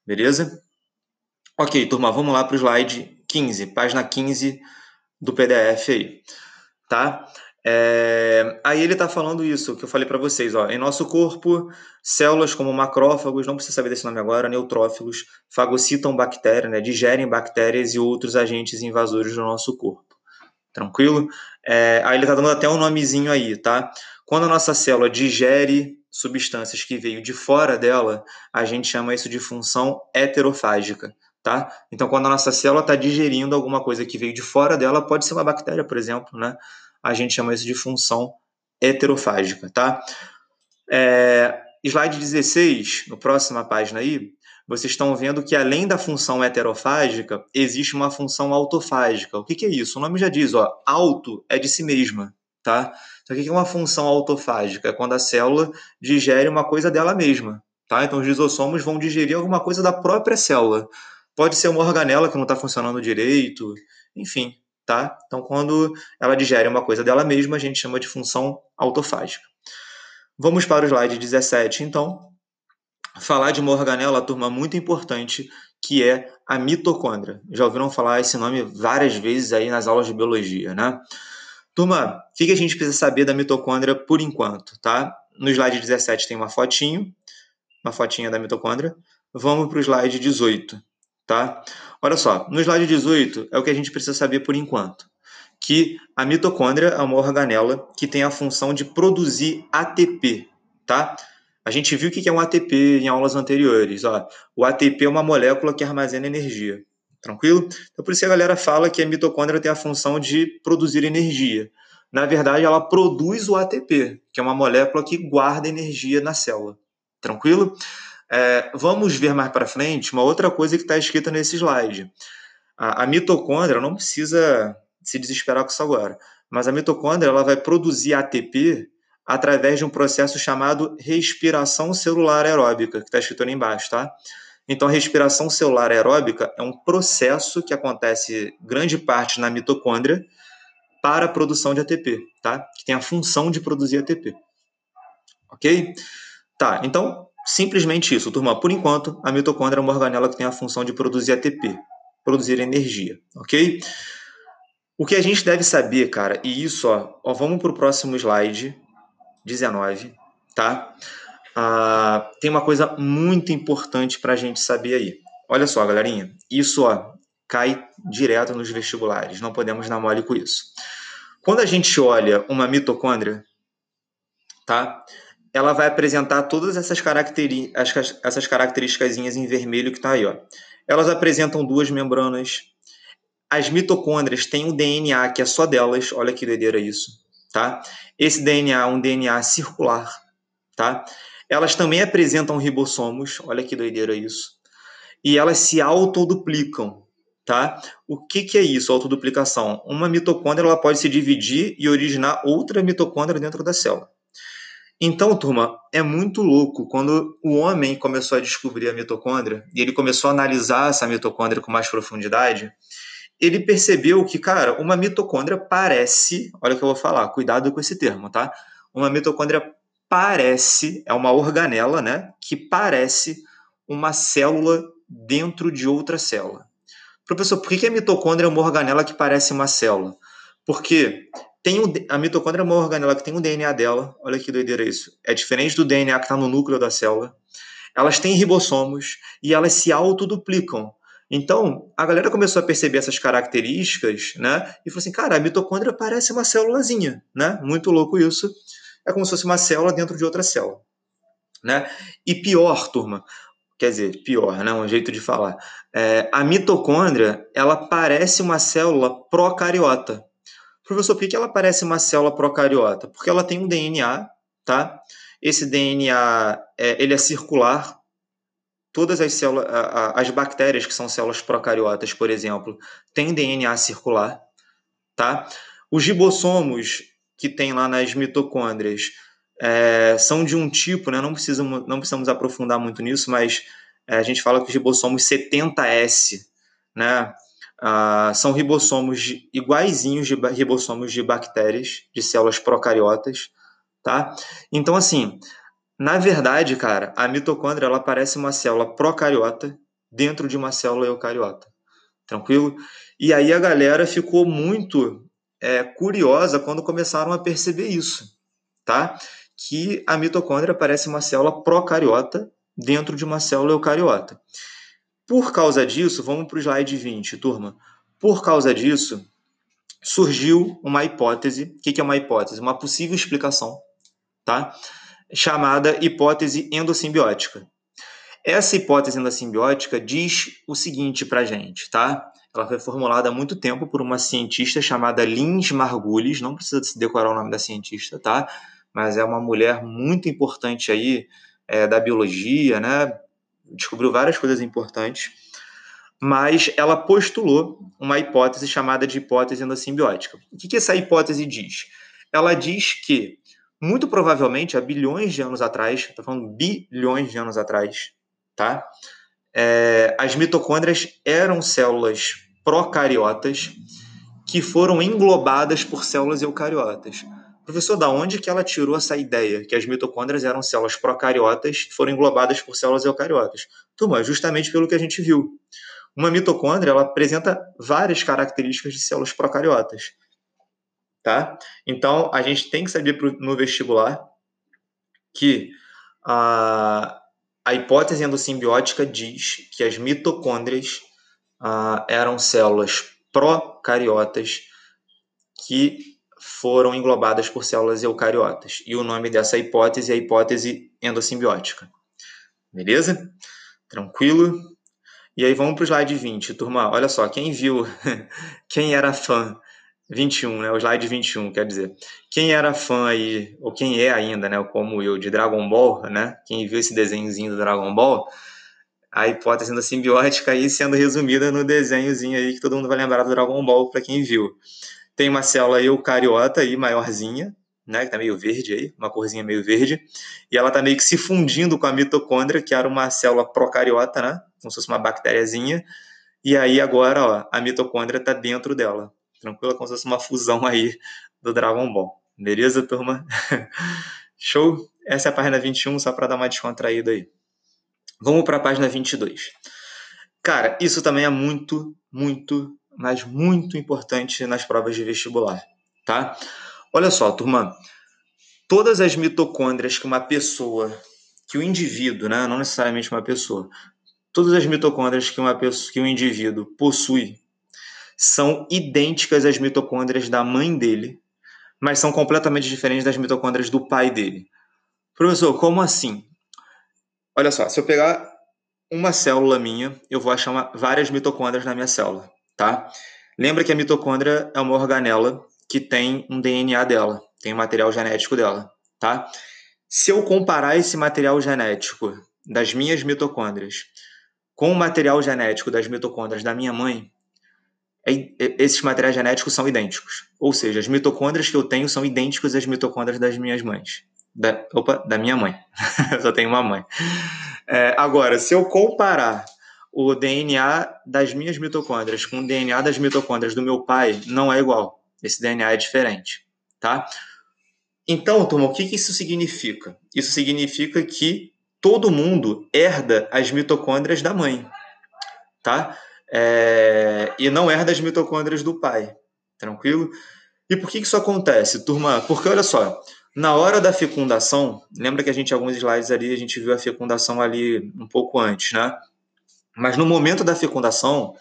Beleza? Ok, turma, vamos lá para o slide 15, página 15 do PDF aí, tá? É, aí ele está falando isso que eu falei para vocês, ó. Em nosso corpo, células como macrófagos, não precisa saber desse nome agora, neutrófilos, fagocitam bactérias, né, digerem bactérias e outros agentes invasores do nosso corpo. Tranquilo? É, aí ele está dando até um nomezinho aí, tá? Quando a nossa célula digere substâncias que veio de fora dela, a gente chama isso de função heterofágica tá? Então, quando a nossa célula está digerindo alguma coisa que veio de fora dela, pode ser uma bactéria, por exemplo, né? A gente chama isso de função heterofágica, tá? É, slide 16, no próxima página aí, vocês estão vendo que além da função heterofágica, existe uma função autofágica. O que, que é isso? O nome já diz, ó, auto é de si mesma, tá? Então, o que é uma função autofágica? É quando a célula digere uma coisa dela mesma, tá? Então, os lisossomos vão digerir alguma coisa da própria célula. Pode ser uma organela que não está funcionando direito, enfim, tá? Então, quando ela digere uma coisa dela mesma, a gente chama de função autofágica. Vamos para o slide 17, então. Falar de uma organela, turma, muito importante, que é a mitocôndria. Já ouviram falar esse nome várias vezes aí nas aulas de biologia, né? Turma, o que a gente precisa saber da mitocôndria por enquanto, tá? No slide 17 tem uma fotinho, uma fotinha da mitocôndria. Vamos para o slide 18 tá? Olha só, no slide 18 é o que a gente precisa saber por enquanto, que a mitocôndria é uma organela que tem a função de produzir ATP, tá? A gente viu o que é um ATP em aulas anteriores. Ó. O ATP é uma molécula que armazena energia. Tranquilo? Então, por isso a galera fala que a mitocôndria tem a função de produzir energia. Na verdade, ela produz o ATP, que é uma molécula que guarda energia na célula. Tranquilo? É, vamos ver mais para frente uma outra coisa que está escrita nesse slide. A, a, mitocôndria não precisa se desesperar com isso agora, mas a mitocôndria ela vai produzir ATP através de um processo chamado respiração celular aeróbica, que está escrito ali embaixo, tá? Então, a respiração celular aeróbica é um processo que acontece grande parte na mitocôndria para a produção de ATP, tá? Que tem a função de produzir ATP. Ok? Tá, então Simplesmente isso, turma. Por enquanto, a mitocôndria é uma organela que tem a função de produzir ATP, produzir energia, ok? O que a gente deve saber, cara, e isso, ó, ó vamos para o próximo slide, 19, tá? Ah, tem uma coisa muito importante para a gente saber aí. Olha só, galerinha, isso ó, cai direto nos vestibulares, não podemos dar mole com isso. Quando a gente olha uma mitocôndria, tá? Ela vai apresentar todas essas, caracteri essas características em vermelho que está aí, ó. Elas apresentam duas membranas. As mitocôndrias têm um DNA que é só delas, olha que doideira isso, tá? Esse DNA é um DNA circular, tá? Elas também apresentam ribossomos, olha que doideira isso. E elas se autoduplicam, tá? O que, que é isso, autoduplicação? Uma mitocôndria ela pode se dividir e originar outra mitocôndria dentro da célula. Então, turma, é muito louco quando o homem começou a descobrir a mitocôndria e ele começou a analisar essa mitocôndria com mais profundidade, ele percebeu que, cara, uma mitocôndria parece, olha o que eu vou falar, cuidado com esse termo, tá? Uma mitocôndria parece, é uma organela, né, que parece uma célula dentro de outra célula. Professor, por que a mitocôndria é uma organela que parece uma célula? Porque tem a mitocôndria é uma organela que tem um DNA dela, olha que doideira isso. É diferente do DNA que está no núcleo da célula. Elas têm ribossomos e elas se autoduplicam. Então, a galera começou a perceber essas características, né? E falou assim, cara, a mitocôndria parece uma célulazinha, né? Muito louco isso é como se fosse uma célula dentro de outra célula. Né? E pior, turma, quer dizer, pior, né? um jeito de falar. É, a mitocôndria, ela parece uma célula procariota. Professor, por que ela parece uma célula procariota? Porque ela tem um DNA, tá? Esse DNA, é, ele é circular. Todas as células, as bactérias que são células procariotas, por exemplo, têm DNA circular, tá? Os ribossomos, que tem lá nas mitocôndrias é, são de um tipo, né? não, precisamos, não precisamos aprofundar muito nisso, mas é, a gente fala que os ribossomos 70S né? Ah, são ribossomos iguaizinhos de ribossomos de bactérias, de células procariotas. Tá? Então, assim, na verdade, cara, a mitocôndria ela parece uma célula procariota dentro de uma célula eucariota. Tranquilo? E aí a galera ficou muito é, curiosa quando começaram a perceber isso, tá? Que a mitocôndria parece uma célula procariota dentro de uma célula eucariota. Por causa disso, vamos para o slide 20, turma. Por causa disso, surgiu uma hipótese. O que é uma hipótese? Uma possível explicação, tá? Chamada hipótese endossimbiótica. Essa hipótese endossimbiótica diz o seguinte para a gente, tá? Ela foi formulada há muito tempo por uma cientista chamada Lins Margulis, não precisa se decorar o nome da cientista, tá? Mas é uma mulher muito importante aí é, da biologia, né? Descobriu várias coisas importantes. Mas ela postulou uma hipótese chamada de hipótese endossimbiótica. O que, que essa hipótese diz? Ela diz que, muito provavelmente, há bilhões de anos atrás, estou falando bilhões de anos atrás, tá? É, as mitocôndrias eram células procariotas que foram englobadas por células eucariotas. Professor, da onde que ela tirou essa ideia que as mitocôndrias eram células procariotas que foram englobadas por células eucariotas? Turma, justamente pelo que a gente viu. Uma mitocôndria ela apresenta várias características de células procariotas. Tá? Então, a gente tem que saber no vestibular que a, a hipótese endossimbiótica diz que as mitocôndrias ah, eram células procariotas que foram englobadas por células eucariotas. E o nome dessa hipótese é a hipótese endossimbiótica. Beleza? Tranquilo? E aí vamos para o slide 20. Turma, olha só, quem viu, quem era fã, 21, né? O slide 21, quer dizer, quem era fã aí, ou quem é ainda, né? Como eu, de Dragon Ball, né? Quem viu esse desenhozinho do Dragon Ball, a hipótese da simbiótica aí sendo resumida no desenhozinho aí que todo mundo vai lembrar do Dragon Ball para quem viu. Tem uma célula eucariota aí maiorzinha, né, que tá meio verde aí, uma corzinha meio verde, e ela tá meio que se fundindo com a mitocôndria, que era uma célula procariota, né, como se fosse uma bactériazinha, e aí agora, ó, a mitocôndria tá dentro dela. Tranquila, como se fosse uma fusão aí do Dragon Ball. Beleza, turma? Show? Essa é a página 21, só para dar uma descontraída aí. Vamos para a página 22. Cara, isso também é muito, muito, mas muito importante nas provas de vestibular, tá? Olha só, turma, todas as mitocôndrias que uma pessoa, que o indivíduo, né, não necessariamente uma pessoa, todas as mitocôndrias que uma pessoa, que um indivíduo possui são idênticas às mitocôndrias da mãe dele, mas são completamente diferentes das mitocôndrias do pai dele. Professor, como assim? Olha só, se eu pegar uma célula minha, eu vou achar uma, várias mitocôndrias na minha célula, tá? Lembra que a mitocôndria é uma organela que tem um DNA dela, tem um material genético dela, tá? Se eu comparar esse material genético das minhas mitocôndrias com o material genético das mitocôndrias da minha mãe, é, é, esses materiais genéticos são idênticos. Ou seja, as mitocôndrias que eu tenho são idênticas às mitocôndrias das minhas mães. Da, opa, da minha mãe. eu só tenho uma mãe. É, agora, se eu comparar o DNA das minhas mitocôndrias com o DNA das mitocôndrias do meu pai, não é igual. Esse DNA é diferente, tá? Então, turma, o que, que isso significa? Isso significa que todo mundo herda as mitocôndrias da mãe, tá? É, e não herda as mitocôndrias do pai, tranquilo? E por que, que isso acontece, turma? Porque olha só, na hora da fecundação, lembra que a gente, alguns slides ali, a gente viu a fecundação ali um pouco antes, né? Mas no momento da fecundação,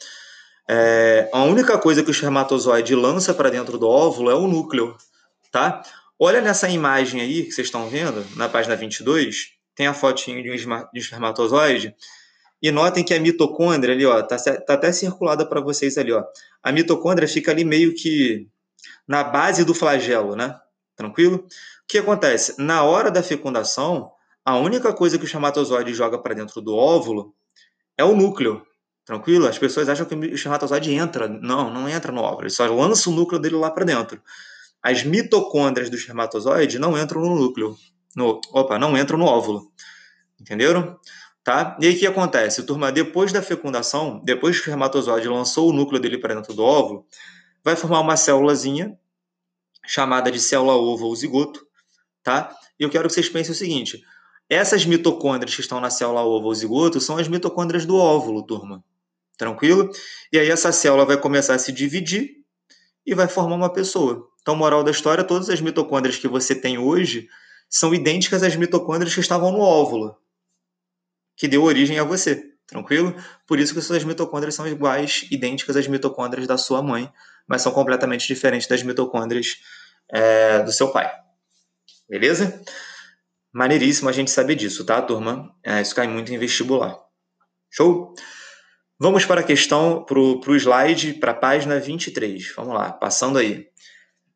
é, a única coisa que o espermatozoide lança para dentro do óvulo é o núcleo, tá? Olha nessa imagem aí que vocês estão vendo, na página 22, tem a fotinho de um espermatozoide, e notem que a mitocôndria ali, ó, tá, tá até circulada para vocês ali, ó. A mitocôndria fica ali meio que na base do flagelo, né? Tranquilo? O que acontece? Na hora da fecundação, a única coisa que o espermatozoide joga para dentro do óvulo é o núcleo. Tranquilo? As pessoas acham que o espermatozoide entra. Não, não entra no óvulo. Ele só lança o núcleo dele lá para dentro. As mitocôndrias do espermatozoide não entram no núcleo. No, opa, não entram no óvulo. Entenderam? Tá? E aí o que acontece? Turma, depois da fecundação, depois que o espermatozoide lançou o núcleo dele para dentro do óvulo, vai formar uma célulazinha chamada de célula ovo ou zigoto, tá? E eu quero que vocês pensem o seguinte: essas mitocôndrias que estão na célula ovo ou zigoto são as mitocôndrias do óvulo, turma. Tranquilo? E aí essa célula vai começar a se dividir e vai formar uma pessoa. Então, moral da história, todas as mitocôndrias que você tem hoje são idênticas às mitocôndrias que estavam no óvulo, que deu origem a você. Tranquilo? Por isso que suas mitocôndrias são iguais, idênticas às mitocôndrias da sua mãe, mas são completamente diferentes das mitocôndrias é, do seu pai. Beleza? Maneiríssimo a gente saber disso, tá, turma? É, isso cai muito em vestibular. Show? Vamos para a questão, para o slide, para a página 23. Vamos lá, passando aí.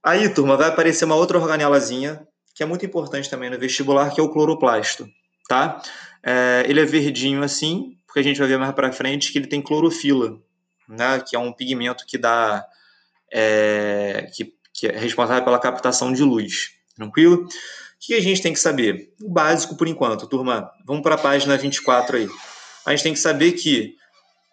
Aí, turma, vai aparecer uma outra organelazinha, que é muito importante também no vestibular, que é o cloroplasto, tá? É, ele é verdinho assim, porque a gente vai ver mais para frente que ele tem clorofila, né? Que é um pigmento que dá é, que, que, é responsável pela captação de luz. Tranquilo? O que a gente tem que saber? O básico por enquanto, turma. Vamos para a página 24 aí. A gente tem que saber que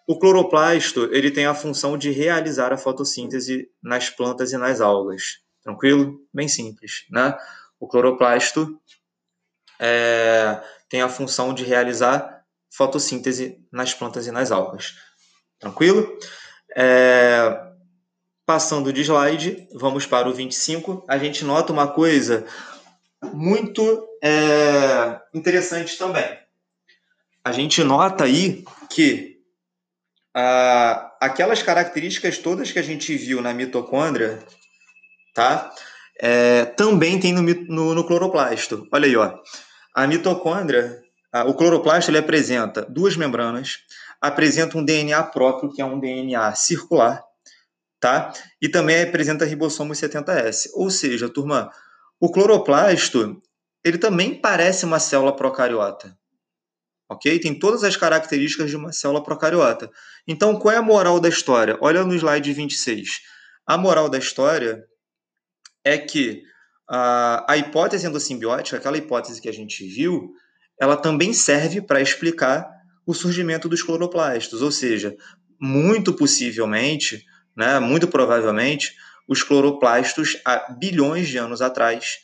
o cloroplasto ele tem a função de realizar a fotossíntese nas plantas e nas algas. Tranquilo? Bem simples, né? O cloroplasto é, tem a função de realizar fotossíntese nas plantas e nas algas. Tranquilo? É, Passando de slide, vamos para o 25. A gente nota uma coisa muito é, interessante também. A gente nota aí que ah, aquelas características todas que a gente viu na mitocôndria, tá? É, também tem no, no, no, cloroplasto. Olha aí, ó. A mitocôndria, o cloroplasto, ele apresenta duas membranas, apresenta um DNA próprio, que é um DNA circular, tá? E também apresenta ribossomos 70S. Ou seja, turma, o cloroplasto, ele também parece uma célula procariota. Ok? Tem todas as características de uma célula procariota. Então, qual é a moral da história? Olha no slide 26. A moral da história é que a, a hipótese endossimbiótica, aquela hipótese que a gente viu, ela também serve para explicar o surgimento dos cloroplastos. Ou seja, muito possivelmente, né, muito provavelmente, os cloroplastos, há bilhões de anos atrás,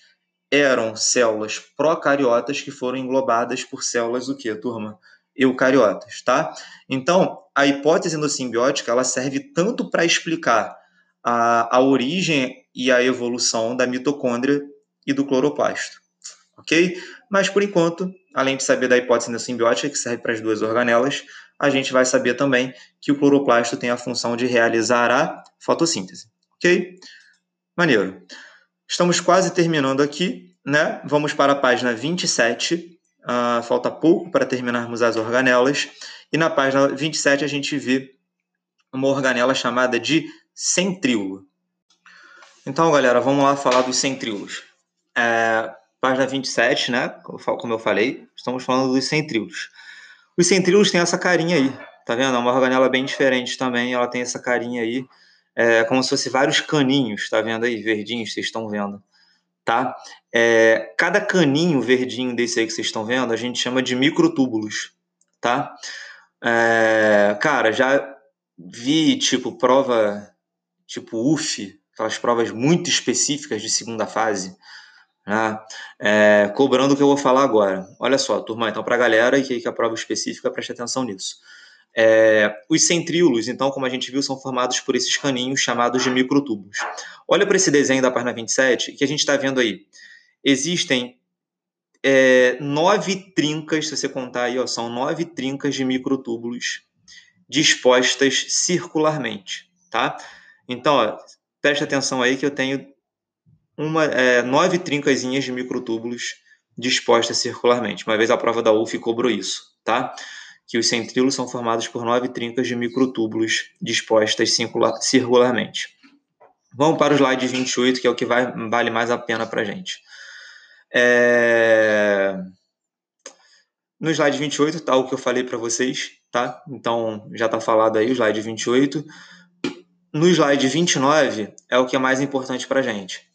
eram células procariotas que foram englobadas por células o que, turma? Eucariotas, tá? Então, a hipótese endossimbiótica ela serve tanto para explicar a, a origem e a evolução da mitocôndria e do cloroplasto, ok? Mas, por enquanto, além de saber da hipótese endossimbiótica, que serve para as duas organelas, a gente vai saber também que o cloroplasto tem a função de realizar a fotossíntese, ok? Maneiro. Estamos quase terminando aqui, né? Vamos para a página 27. Uh, falta pouco para terminarmos as organelas. E na página 27 a gente vê uma organela chamada de centríolo. Então, galera, vamos lá falar dos centríolos. É, página 27, né? Como eu falei, estamos falando dos centríolos. Os centríolos têm essa carinha aí, tá vendo? É uma organela bem diferente também, ela tem essa carinha aí, é, como se fosse vários caninhos, tá vendo aí? Verdinhos, vocês estão vendo, tá? É, cada caninho verdinho desse aí que vocês estão vendo, a gente chama de microtúbulos, tá? É, cara, já vi, tipo, prova tipo UF, aquelas provas muito específicas de segunda fase, né? É, cobrando o que eu vou falar agora. Olha só, turma, então para a galera que, que a prova específica, preste atenção nisso. É, os centríolos, então, como a gente viu, são formados por esses caninhos chamados de microtúbulos. Olha para esse desenho da página 27, que a gente está vendo aí. Existem é, nove trincas, se você contar aí, ó, são nove trincas de microtúbulos dispostas circularmente, tá? Então, ó, preste atenção aí que eu tenho uma, é, nove trincazinhas de microtúbulos dispostas circularmente. Uma vez a prova da UF cobrou isso, tá? Que os centríolos são formados por nove trincas de microtúbulos dispostas circularmente. Vamos para o slide 28, que é o que vai, vale mais a pena para a gente. É... No slide 28 está o que eu falei para vocês, tá? Então já está falado aí o slide 28. No slide 29 é o que é mais importante para a gente.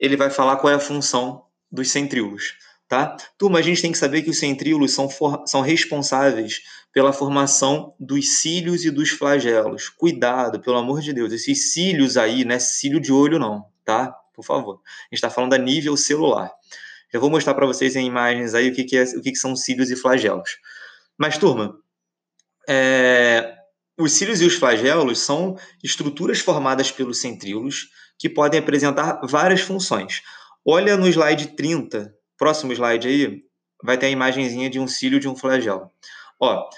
Ele vai falar qual é a função dos centríolos. Tá? Turma, a gente tem que saber que os centríolos são, for... são responsáveis pela formação dos cílios e dos flagelos. Cuidado, pelo amor de Deus, esses cílios aí, não é cílio de olho não, tá? Por favor. A gente está falando a nível celular. Já vou mostrar para vocês em imagens aí o que, que, é, o que, que são cílios e flagelos. Mas, turma, é, os cílios e os flagelos são estruturas formadas pelos centríolos que podem apresentar várias funções. Olha no slide 30, próximo slide aí, vai ter a imagenzinha de um cílio de um flagelo. Ó,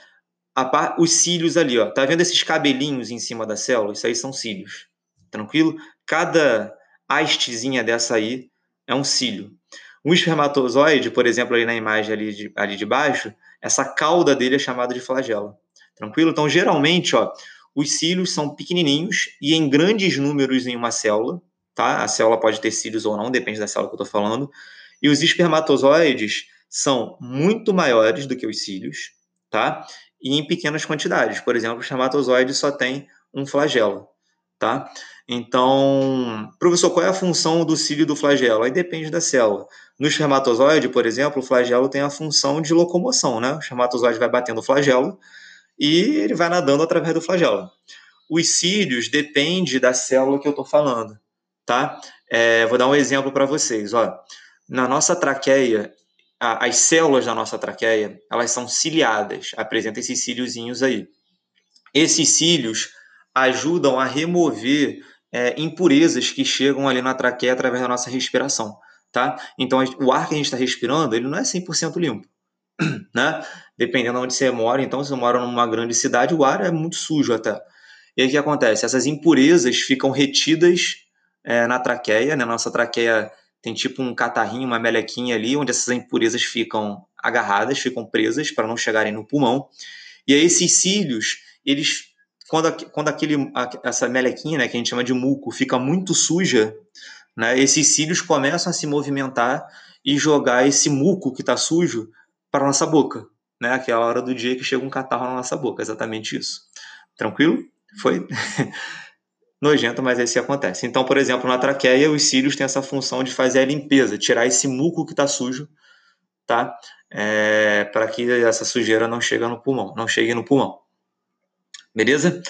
a, os cílios ali, ó, tá vendo esses cabelinhos em cima da célula? Isso aí são cílios. Tranquilo? Cada hastezinha dessa aí é um cílio. Um espermatozoide, por exemplo, ali na imagem ali de, ali de baixo, essa cauda dele é chamada de flagelo. Tranquilo? Então, geralmente, ó, os cílios são pequenininhos e em grandes números em uma célula, tá? A célula pode ter cílios ou não, depende da célula que eu estou falando. E os espermatozoides são muito maiores do que os cílios, tá? E em pequenas quantidades. Por exemplo, o espermatozoide só tem um flagelo, tá? Então, professor, qual é a função do cílio do flagelo? Aí depende da célula. No espermatozoide, por exemplo, o flagelo tem a função de locomoção, né? O espermatozoide vai batendo o flagelo e ele vai nadando através do flagelo. Os cílios depende da célula que eu estou falando, tá? É, vou dar um exemplo para vocês. Ó. Na nossa traqueia, a, as células da nossa traqueia, elas são ciliadas, apresentam esses cíliozinhos aí. Esses cílios ajudam a remover é, impurezas que chegam ali na traqueia através da nossa respiração, tá? Então, o ar que a gente está respirando, ele não é 100% limpo, né? dependendo de onde você mora. Então, se você mora numa grande cidade, o ar é muito sujo até. E aí o que acontece? Essas impurezas ficam retidas é, na traqueia, né? Nossa traqueia tem tipo um catarrinho, uma melequinha ali, onde essas impurezas ficam agarradas, ficam presas para não chegarem no pulmão. E aí esses cílios, eles quando, quando aquele, essa melequinha, né, que a gente chama de muco, fica muito suja, né, esses cílios começam a se movimentar e jogar esse muco que está sujo para nossa boca né? Aquela hora do dia que chega um catarro na nossa boca, exatamente isso. Tranquilo? Foi nojento, mas é isso que acontece. Então, por exemplo, na traqueia, os cílios têm essa função de fazer a limpeza, tirar esse muco que está sujo, tá? É, para que essa sujeira não chegue no pulmão, não chegue no pulmão. Beleza?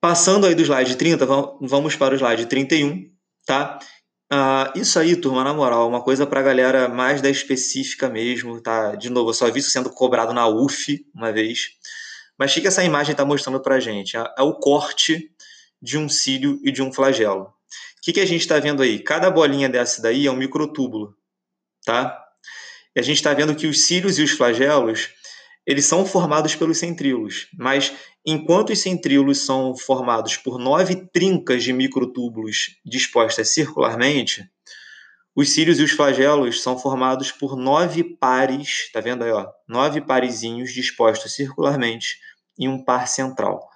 Passando aí do slide 30, vamos para o slide 31, tá? Uh, isso aí, turma, na moral, uma coisa pra galera mais da específica mesmo, tá? De novo, eu só vi isso sendo cobrado na UF uma vez. Mas o que essa imagem está mostrando pra gente? É, é o corte de um cílio e de um flagelo. O que, que a gente está vendo aí? Cada bolinha dessa daí é um microtúbulo, tá? E a gente está vendo que os cílios e os flagelos eles são formados pelos centríolos, mas enquanto os centríolos são formados por nove trincas de microtúbulos dispostas circularmente, os cílios e os flagelos são formados por nove pares, tá vendo aí, ó? Nove parezinhos dispostos circularmente em um par central.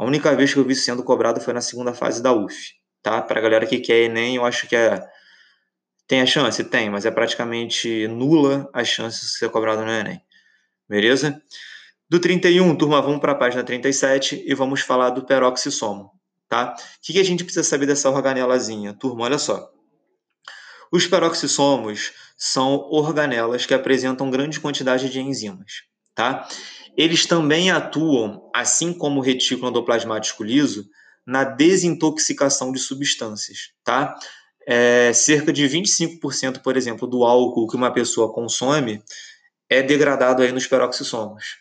A única vez que eu vi sendo cobrado foi na segunda fase da UF, tá? Para a galera que quer Enem, eu acho que é tem a chance, tem, mas é praticamente nula a chance de ser cobrado no Enem. Beleza? Do 31, turma, vamos para a página 37 e vamos falar do peroxissomo, tá? O que, que a gente precisa saber dessa organelazinha? Turma, olha só. Os peroxissomos são organelas que apresentam grande quantidade de enzimas, tá? Eles também atuam, assim como o retículo endoplasmático liso, na desintoxicação de substâncias, tá? É, cerca de 25%, por exemplo, do álcool que uma pessoa consome é degradado aí nos peroxissomos.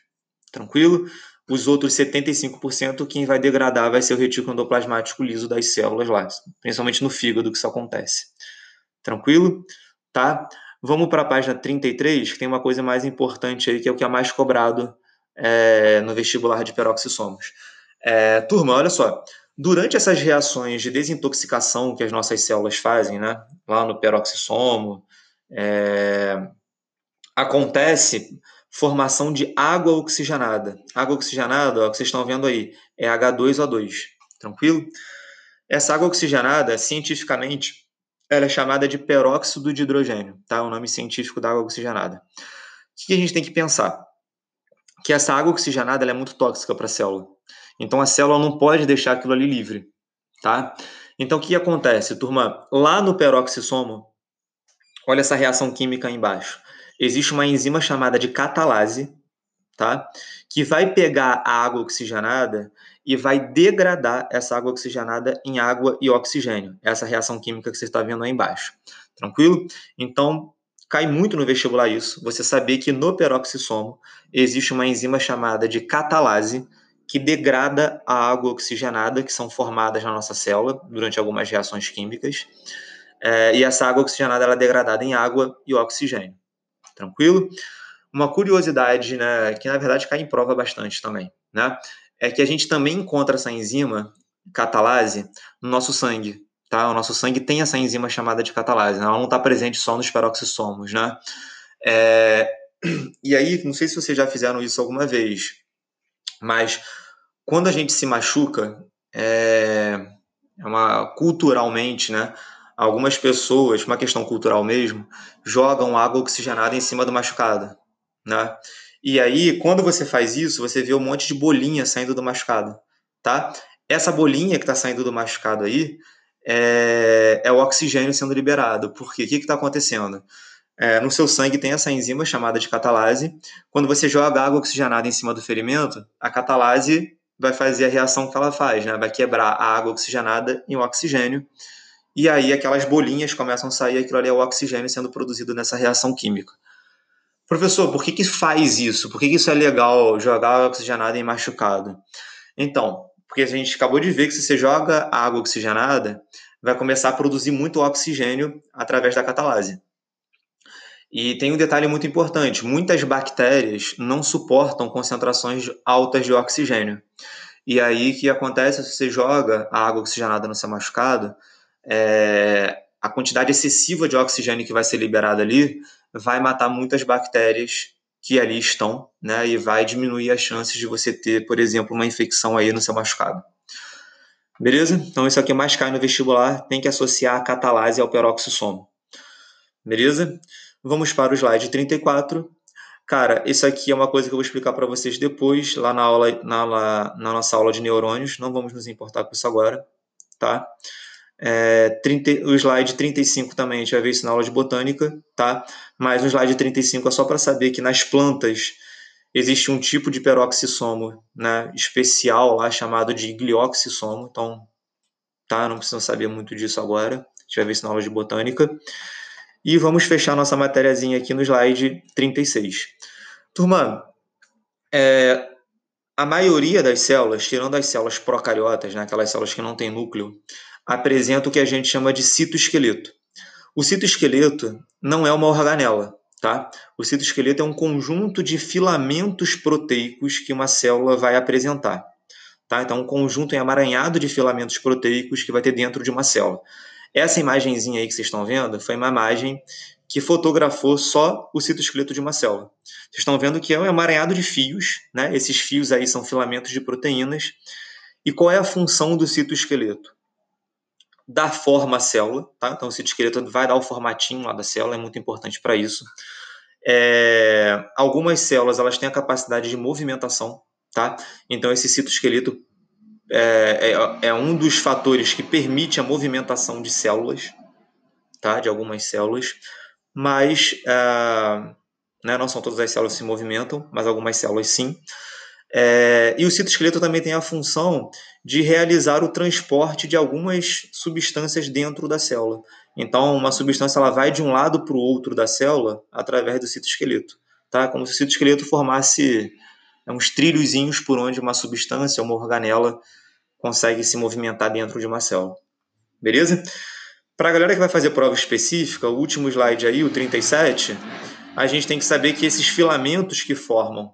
Tranquilo? Os outros 75%, quem vai degradar vai ser o retículo endoplasmático liso das células lá, principalmente no fígado que isso acontece. Tranquilo? Tá? Vamos para a página 33, que tem uma coisa mais importante aí, que é o que é mais cobrado é, no vestibular de peroxissomos. É, turma, olha só. Durante essas reações de desintoxicação que as nossas células fazem, né, lá no peroxissomo, é, acontece formação de água oxigenada. Água oxigenada, ó, que vocês estão vendo aí, é H2O2, tranquilo? Essa água oxigenada, cientificamente, ela é chamada de peróxido de hidrogênio, tá? É o nome científico da água oxigenada. O que a gente tem que pensar? Que essa água oxigenada é muito tóxica para a célula. Então a célula não pode deixar aquilo ali livre, tá? Então o que acontece, turma? Lá no peroxissomo, olha essa reação química aí embaixo existe uma enzima chamada de catalase, tá? Que vai pegar a água oxigenada e vai degradar essa água oxigenada em água e oxigênio. Essa reação química que você está vendo aí embaixo. Tranquilo? Então, cai muito no vestibular isso. Você saber que no peroxissomo existe uma enzima chamada de catalase que degrada a água oxigenada que são formadas na nossa célula durante algumas reações químicas. É, e essa água oxigenada ela é degradada em água e oxigênio. Tranquilo? Uma curiosidade, né, que na verdade cai em prova bastante também, né, é que a gente também encontra essa enzima catalase no nosso sangue, tá? O nosso sangue tem essa enzima chamada de catalase, né? ela não está presente só nos peroxissomos, né? É... E aí, não sei se vocês já fizeram isso alguma vez, mas quando a gente se machuca, é, é uma culturalmente, né? algumas pessoas, uma questão cultural mesmo, jogam água oxigenada em cima do machucado, né? E aí, quando você faz isso, você vê um monte de bolinha saindo do machucado, tá? Essa bolinha que está saindo do machucado aí é, é, o oxigênio sendo liberado. Por quê? O que está acontecendo? É, no seu sangue tem essa enzima chamada de catalase. Quando você joga água oxigenada em cima do ferimento, a catalase vai fazer a reação que ela faz, né? Vai quebrar a água oxigenada em oxigênio e aí aquelas bolinhas começam a sair, aquilo ali é o oxigênio sendo produzido nessa reação química. Professor, por que, que faz isso? Por que, que isso é legal jogar oxigenada em machucado? Então, porque a gente acabou de ver que se você joga água oxigenada, vai começar a produzir muito oxigênio através da catalase. E tem um detalhe muito importante: muitas bactérias não suportam concentrações altas de oxigênio. E aí o que acontece se você joga a água oxigenada no seu machucado, é, a quantidade excessiva de oxigênio que vai ser liberada ali vai matar muitas bactérias que ali estão, né, e vai diminuir as chances de você ter, por exemplo, uma infecção aí no seu machucado. Beleza? Então isso aqui mais cai no vestibular, tem que associar a catalase ao peroxissomo. Beleza? Vamos para o slide 34. Cara, isso aqui é uma coisa que eu vou explicar para vocês depois, lá na aula, na, na nossa aula de neurônios. Não vamos nos importar com isso agora, tá? É, 30, o slide 35 também, a gente vai ver isso na aula de botânica, tá? Mas no slide 35 é só para saber que nas plantas existe um tipo de peroxissomo né, especial lá chamado de glioxissomo, então tá, não precisa saber muito disso agora. gente vai ver isso na aula de botânica. E vamos fechar nossa matériazinha aqui no slide 36. Turma, é, a maioria das células, tirando as células procariotas, né, aquelas células que não têm núcleo, apresenta o que a gente chama de citoesqueleto. O citoesqueleto não é uma organela, tá? O citoesqueleto é um conjunto de filamentos proteicos que uma célula vai apresentar. Tá? Então, um conjunto emaranhado de filamentos proteicos que vai ter dentro de uma célula. Essa imagenzinha aí que vocês estão vendo foi uma imagem que fotografou só o citoesqueleto de uma célula. Vocês estão vendo que é um emaranhado de fios, né? Esses fios aí são filamentos de proteínas. E qual é a função do citoesqueleto? Dar forma à célula, tá? Então o citoesqueleto vai dar o formatinho lá da célula, é muito importante para isso. É... Algumas células elas têm a capacidade de movimentação, tá? Então esse citoesqueleto é, é, é, um dos fatores que permite a movimentação de células, tá? De algumas células, mas é, né, não são todas as células que se movimentam, mas algumas células sim. É, e o citoesqueleto também tem a função de realizar o transporte de algumas substâncias dentro da célula. Então, uma substância ela vai de um lado para o outro da célula através do citoesqueleto, tá? Como se o citoesqueleto formasse é uns trilhozinhos por onde uma substância, uma organela, consegue se movimentar dentro de uma célula. Beleza? Para a galera que vai fazer prova específica, o último slide aí, o 37, a gente tem que saber que esses filamentos que formam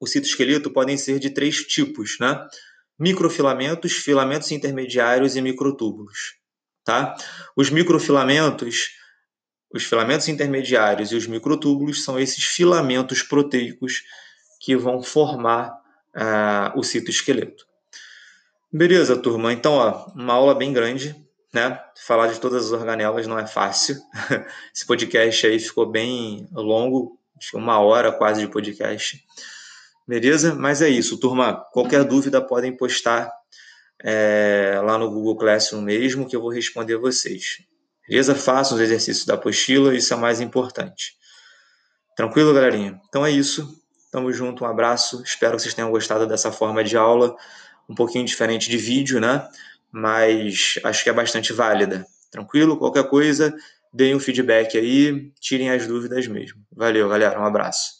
o citoesqueleto podem ser de três tipos, né? Microfilamentos, filamentos intermediários e microtúbulos, tá? Os microfilamentos, os filamentos intermediários e os microtúbulos são esses filamentos proteicos que vão formar uh, o citoesqueleto. Beleza, turma. Então, ó, uma aula bem grande, né? Falar de todas as organelas não é fácil. Esse podcast aí ficou bem longo, uma hora quase de podcast. Beleza? Mas é isso, turma. Qualquer dúvida podem postar é, lá no Google Classroom mesmo, que eu vou responder vocês. Beleza? Façam os exercícios da apostila, isso é mais importante. Tranquilo, galerinha? Então é isso. Tamo junto, um abraço. Espero que vocês tenham gostado dessa forma de aula, um pouquinho diferente de vídeo, né? Mas acho que é bastante válida. Tranquilo? Qualquer coisa, deem um feedback aí, tirem as dúvidas mesmo. Valeu, galera. Um abraço.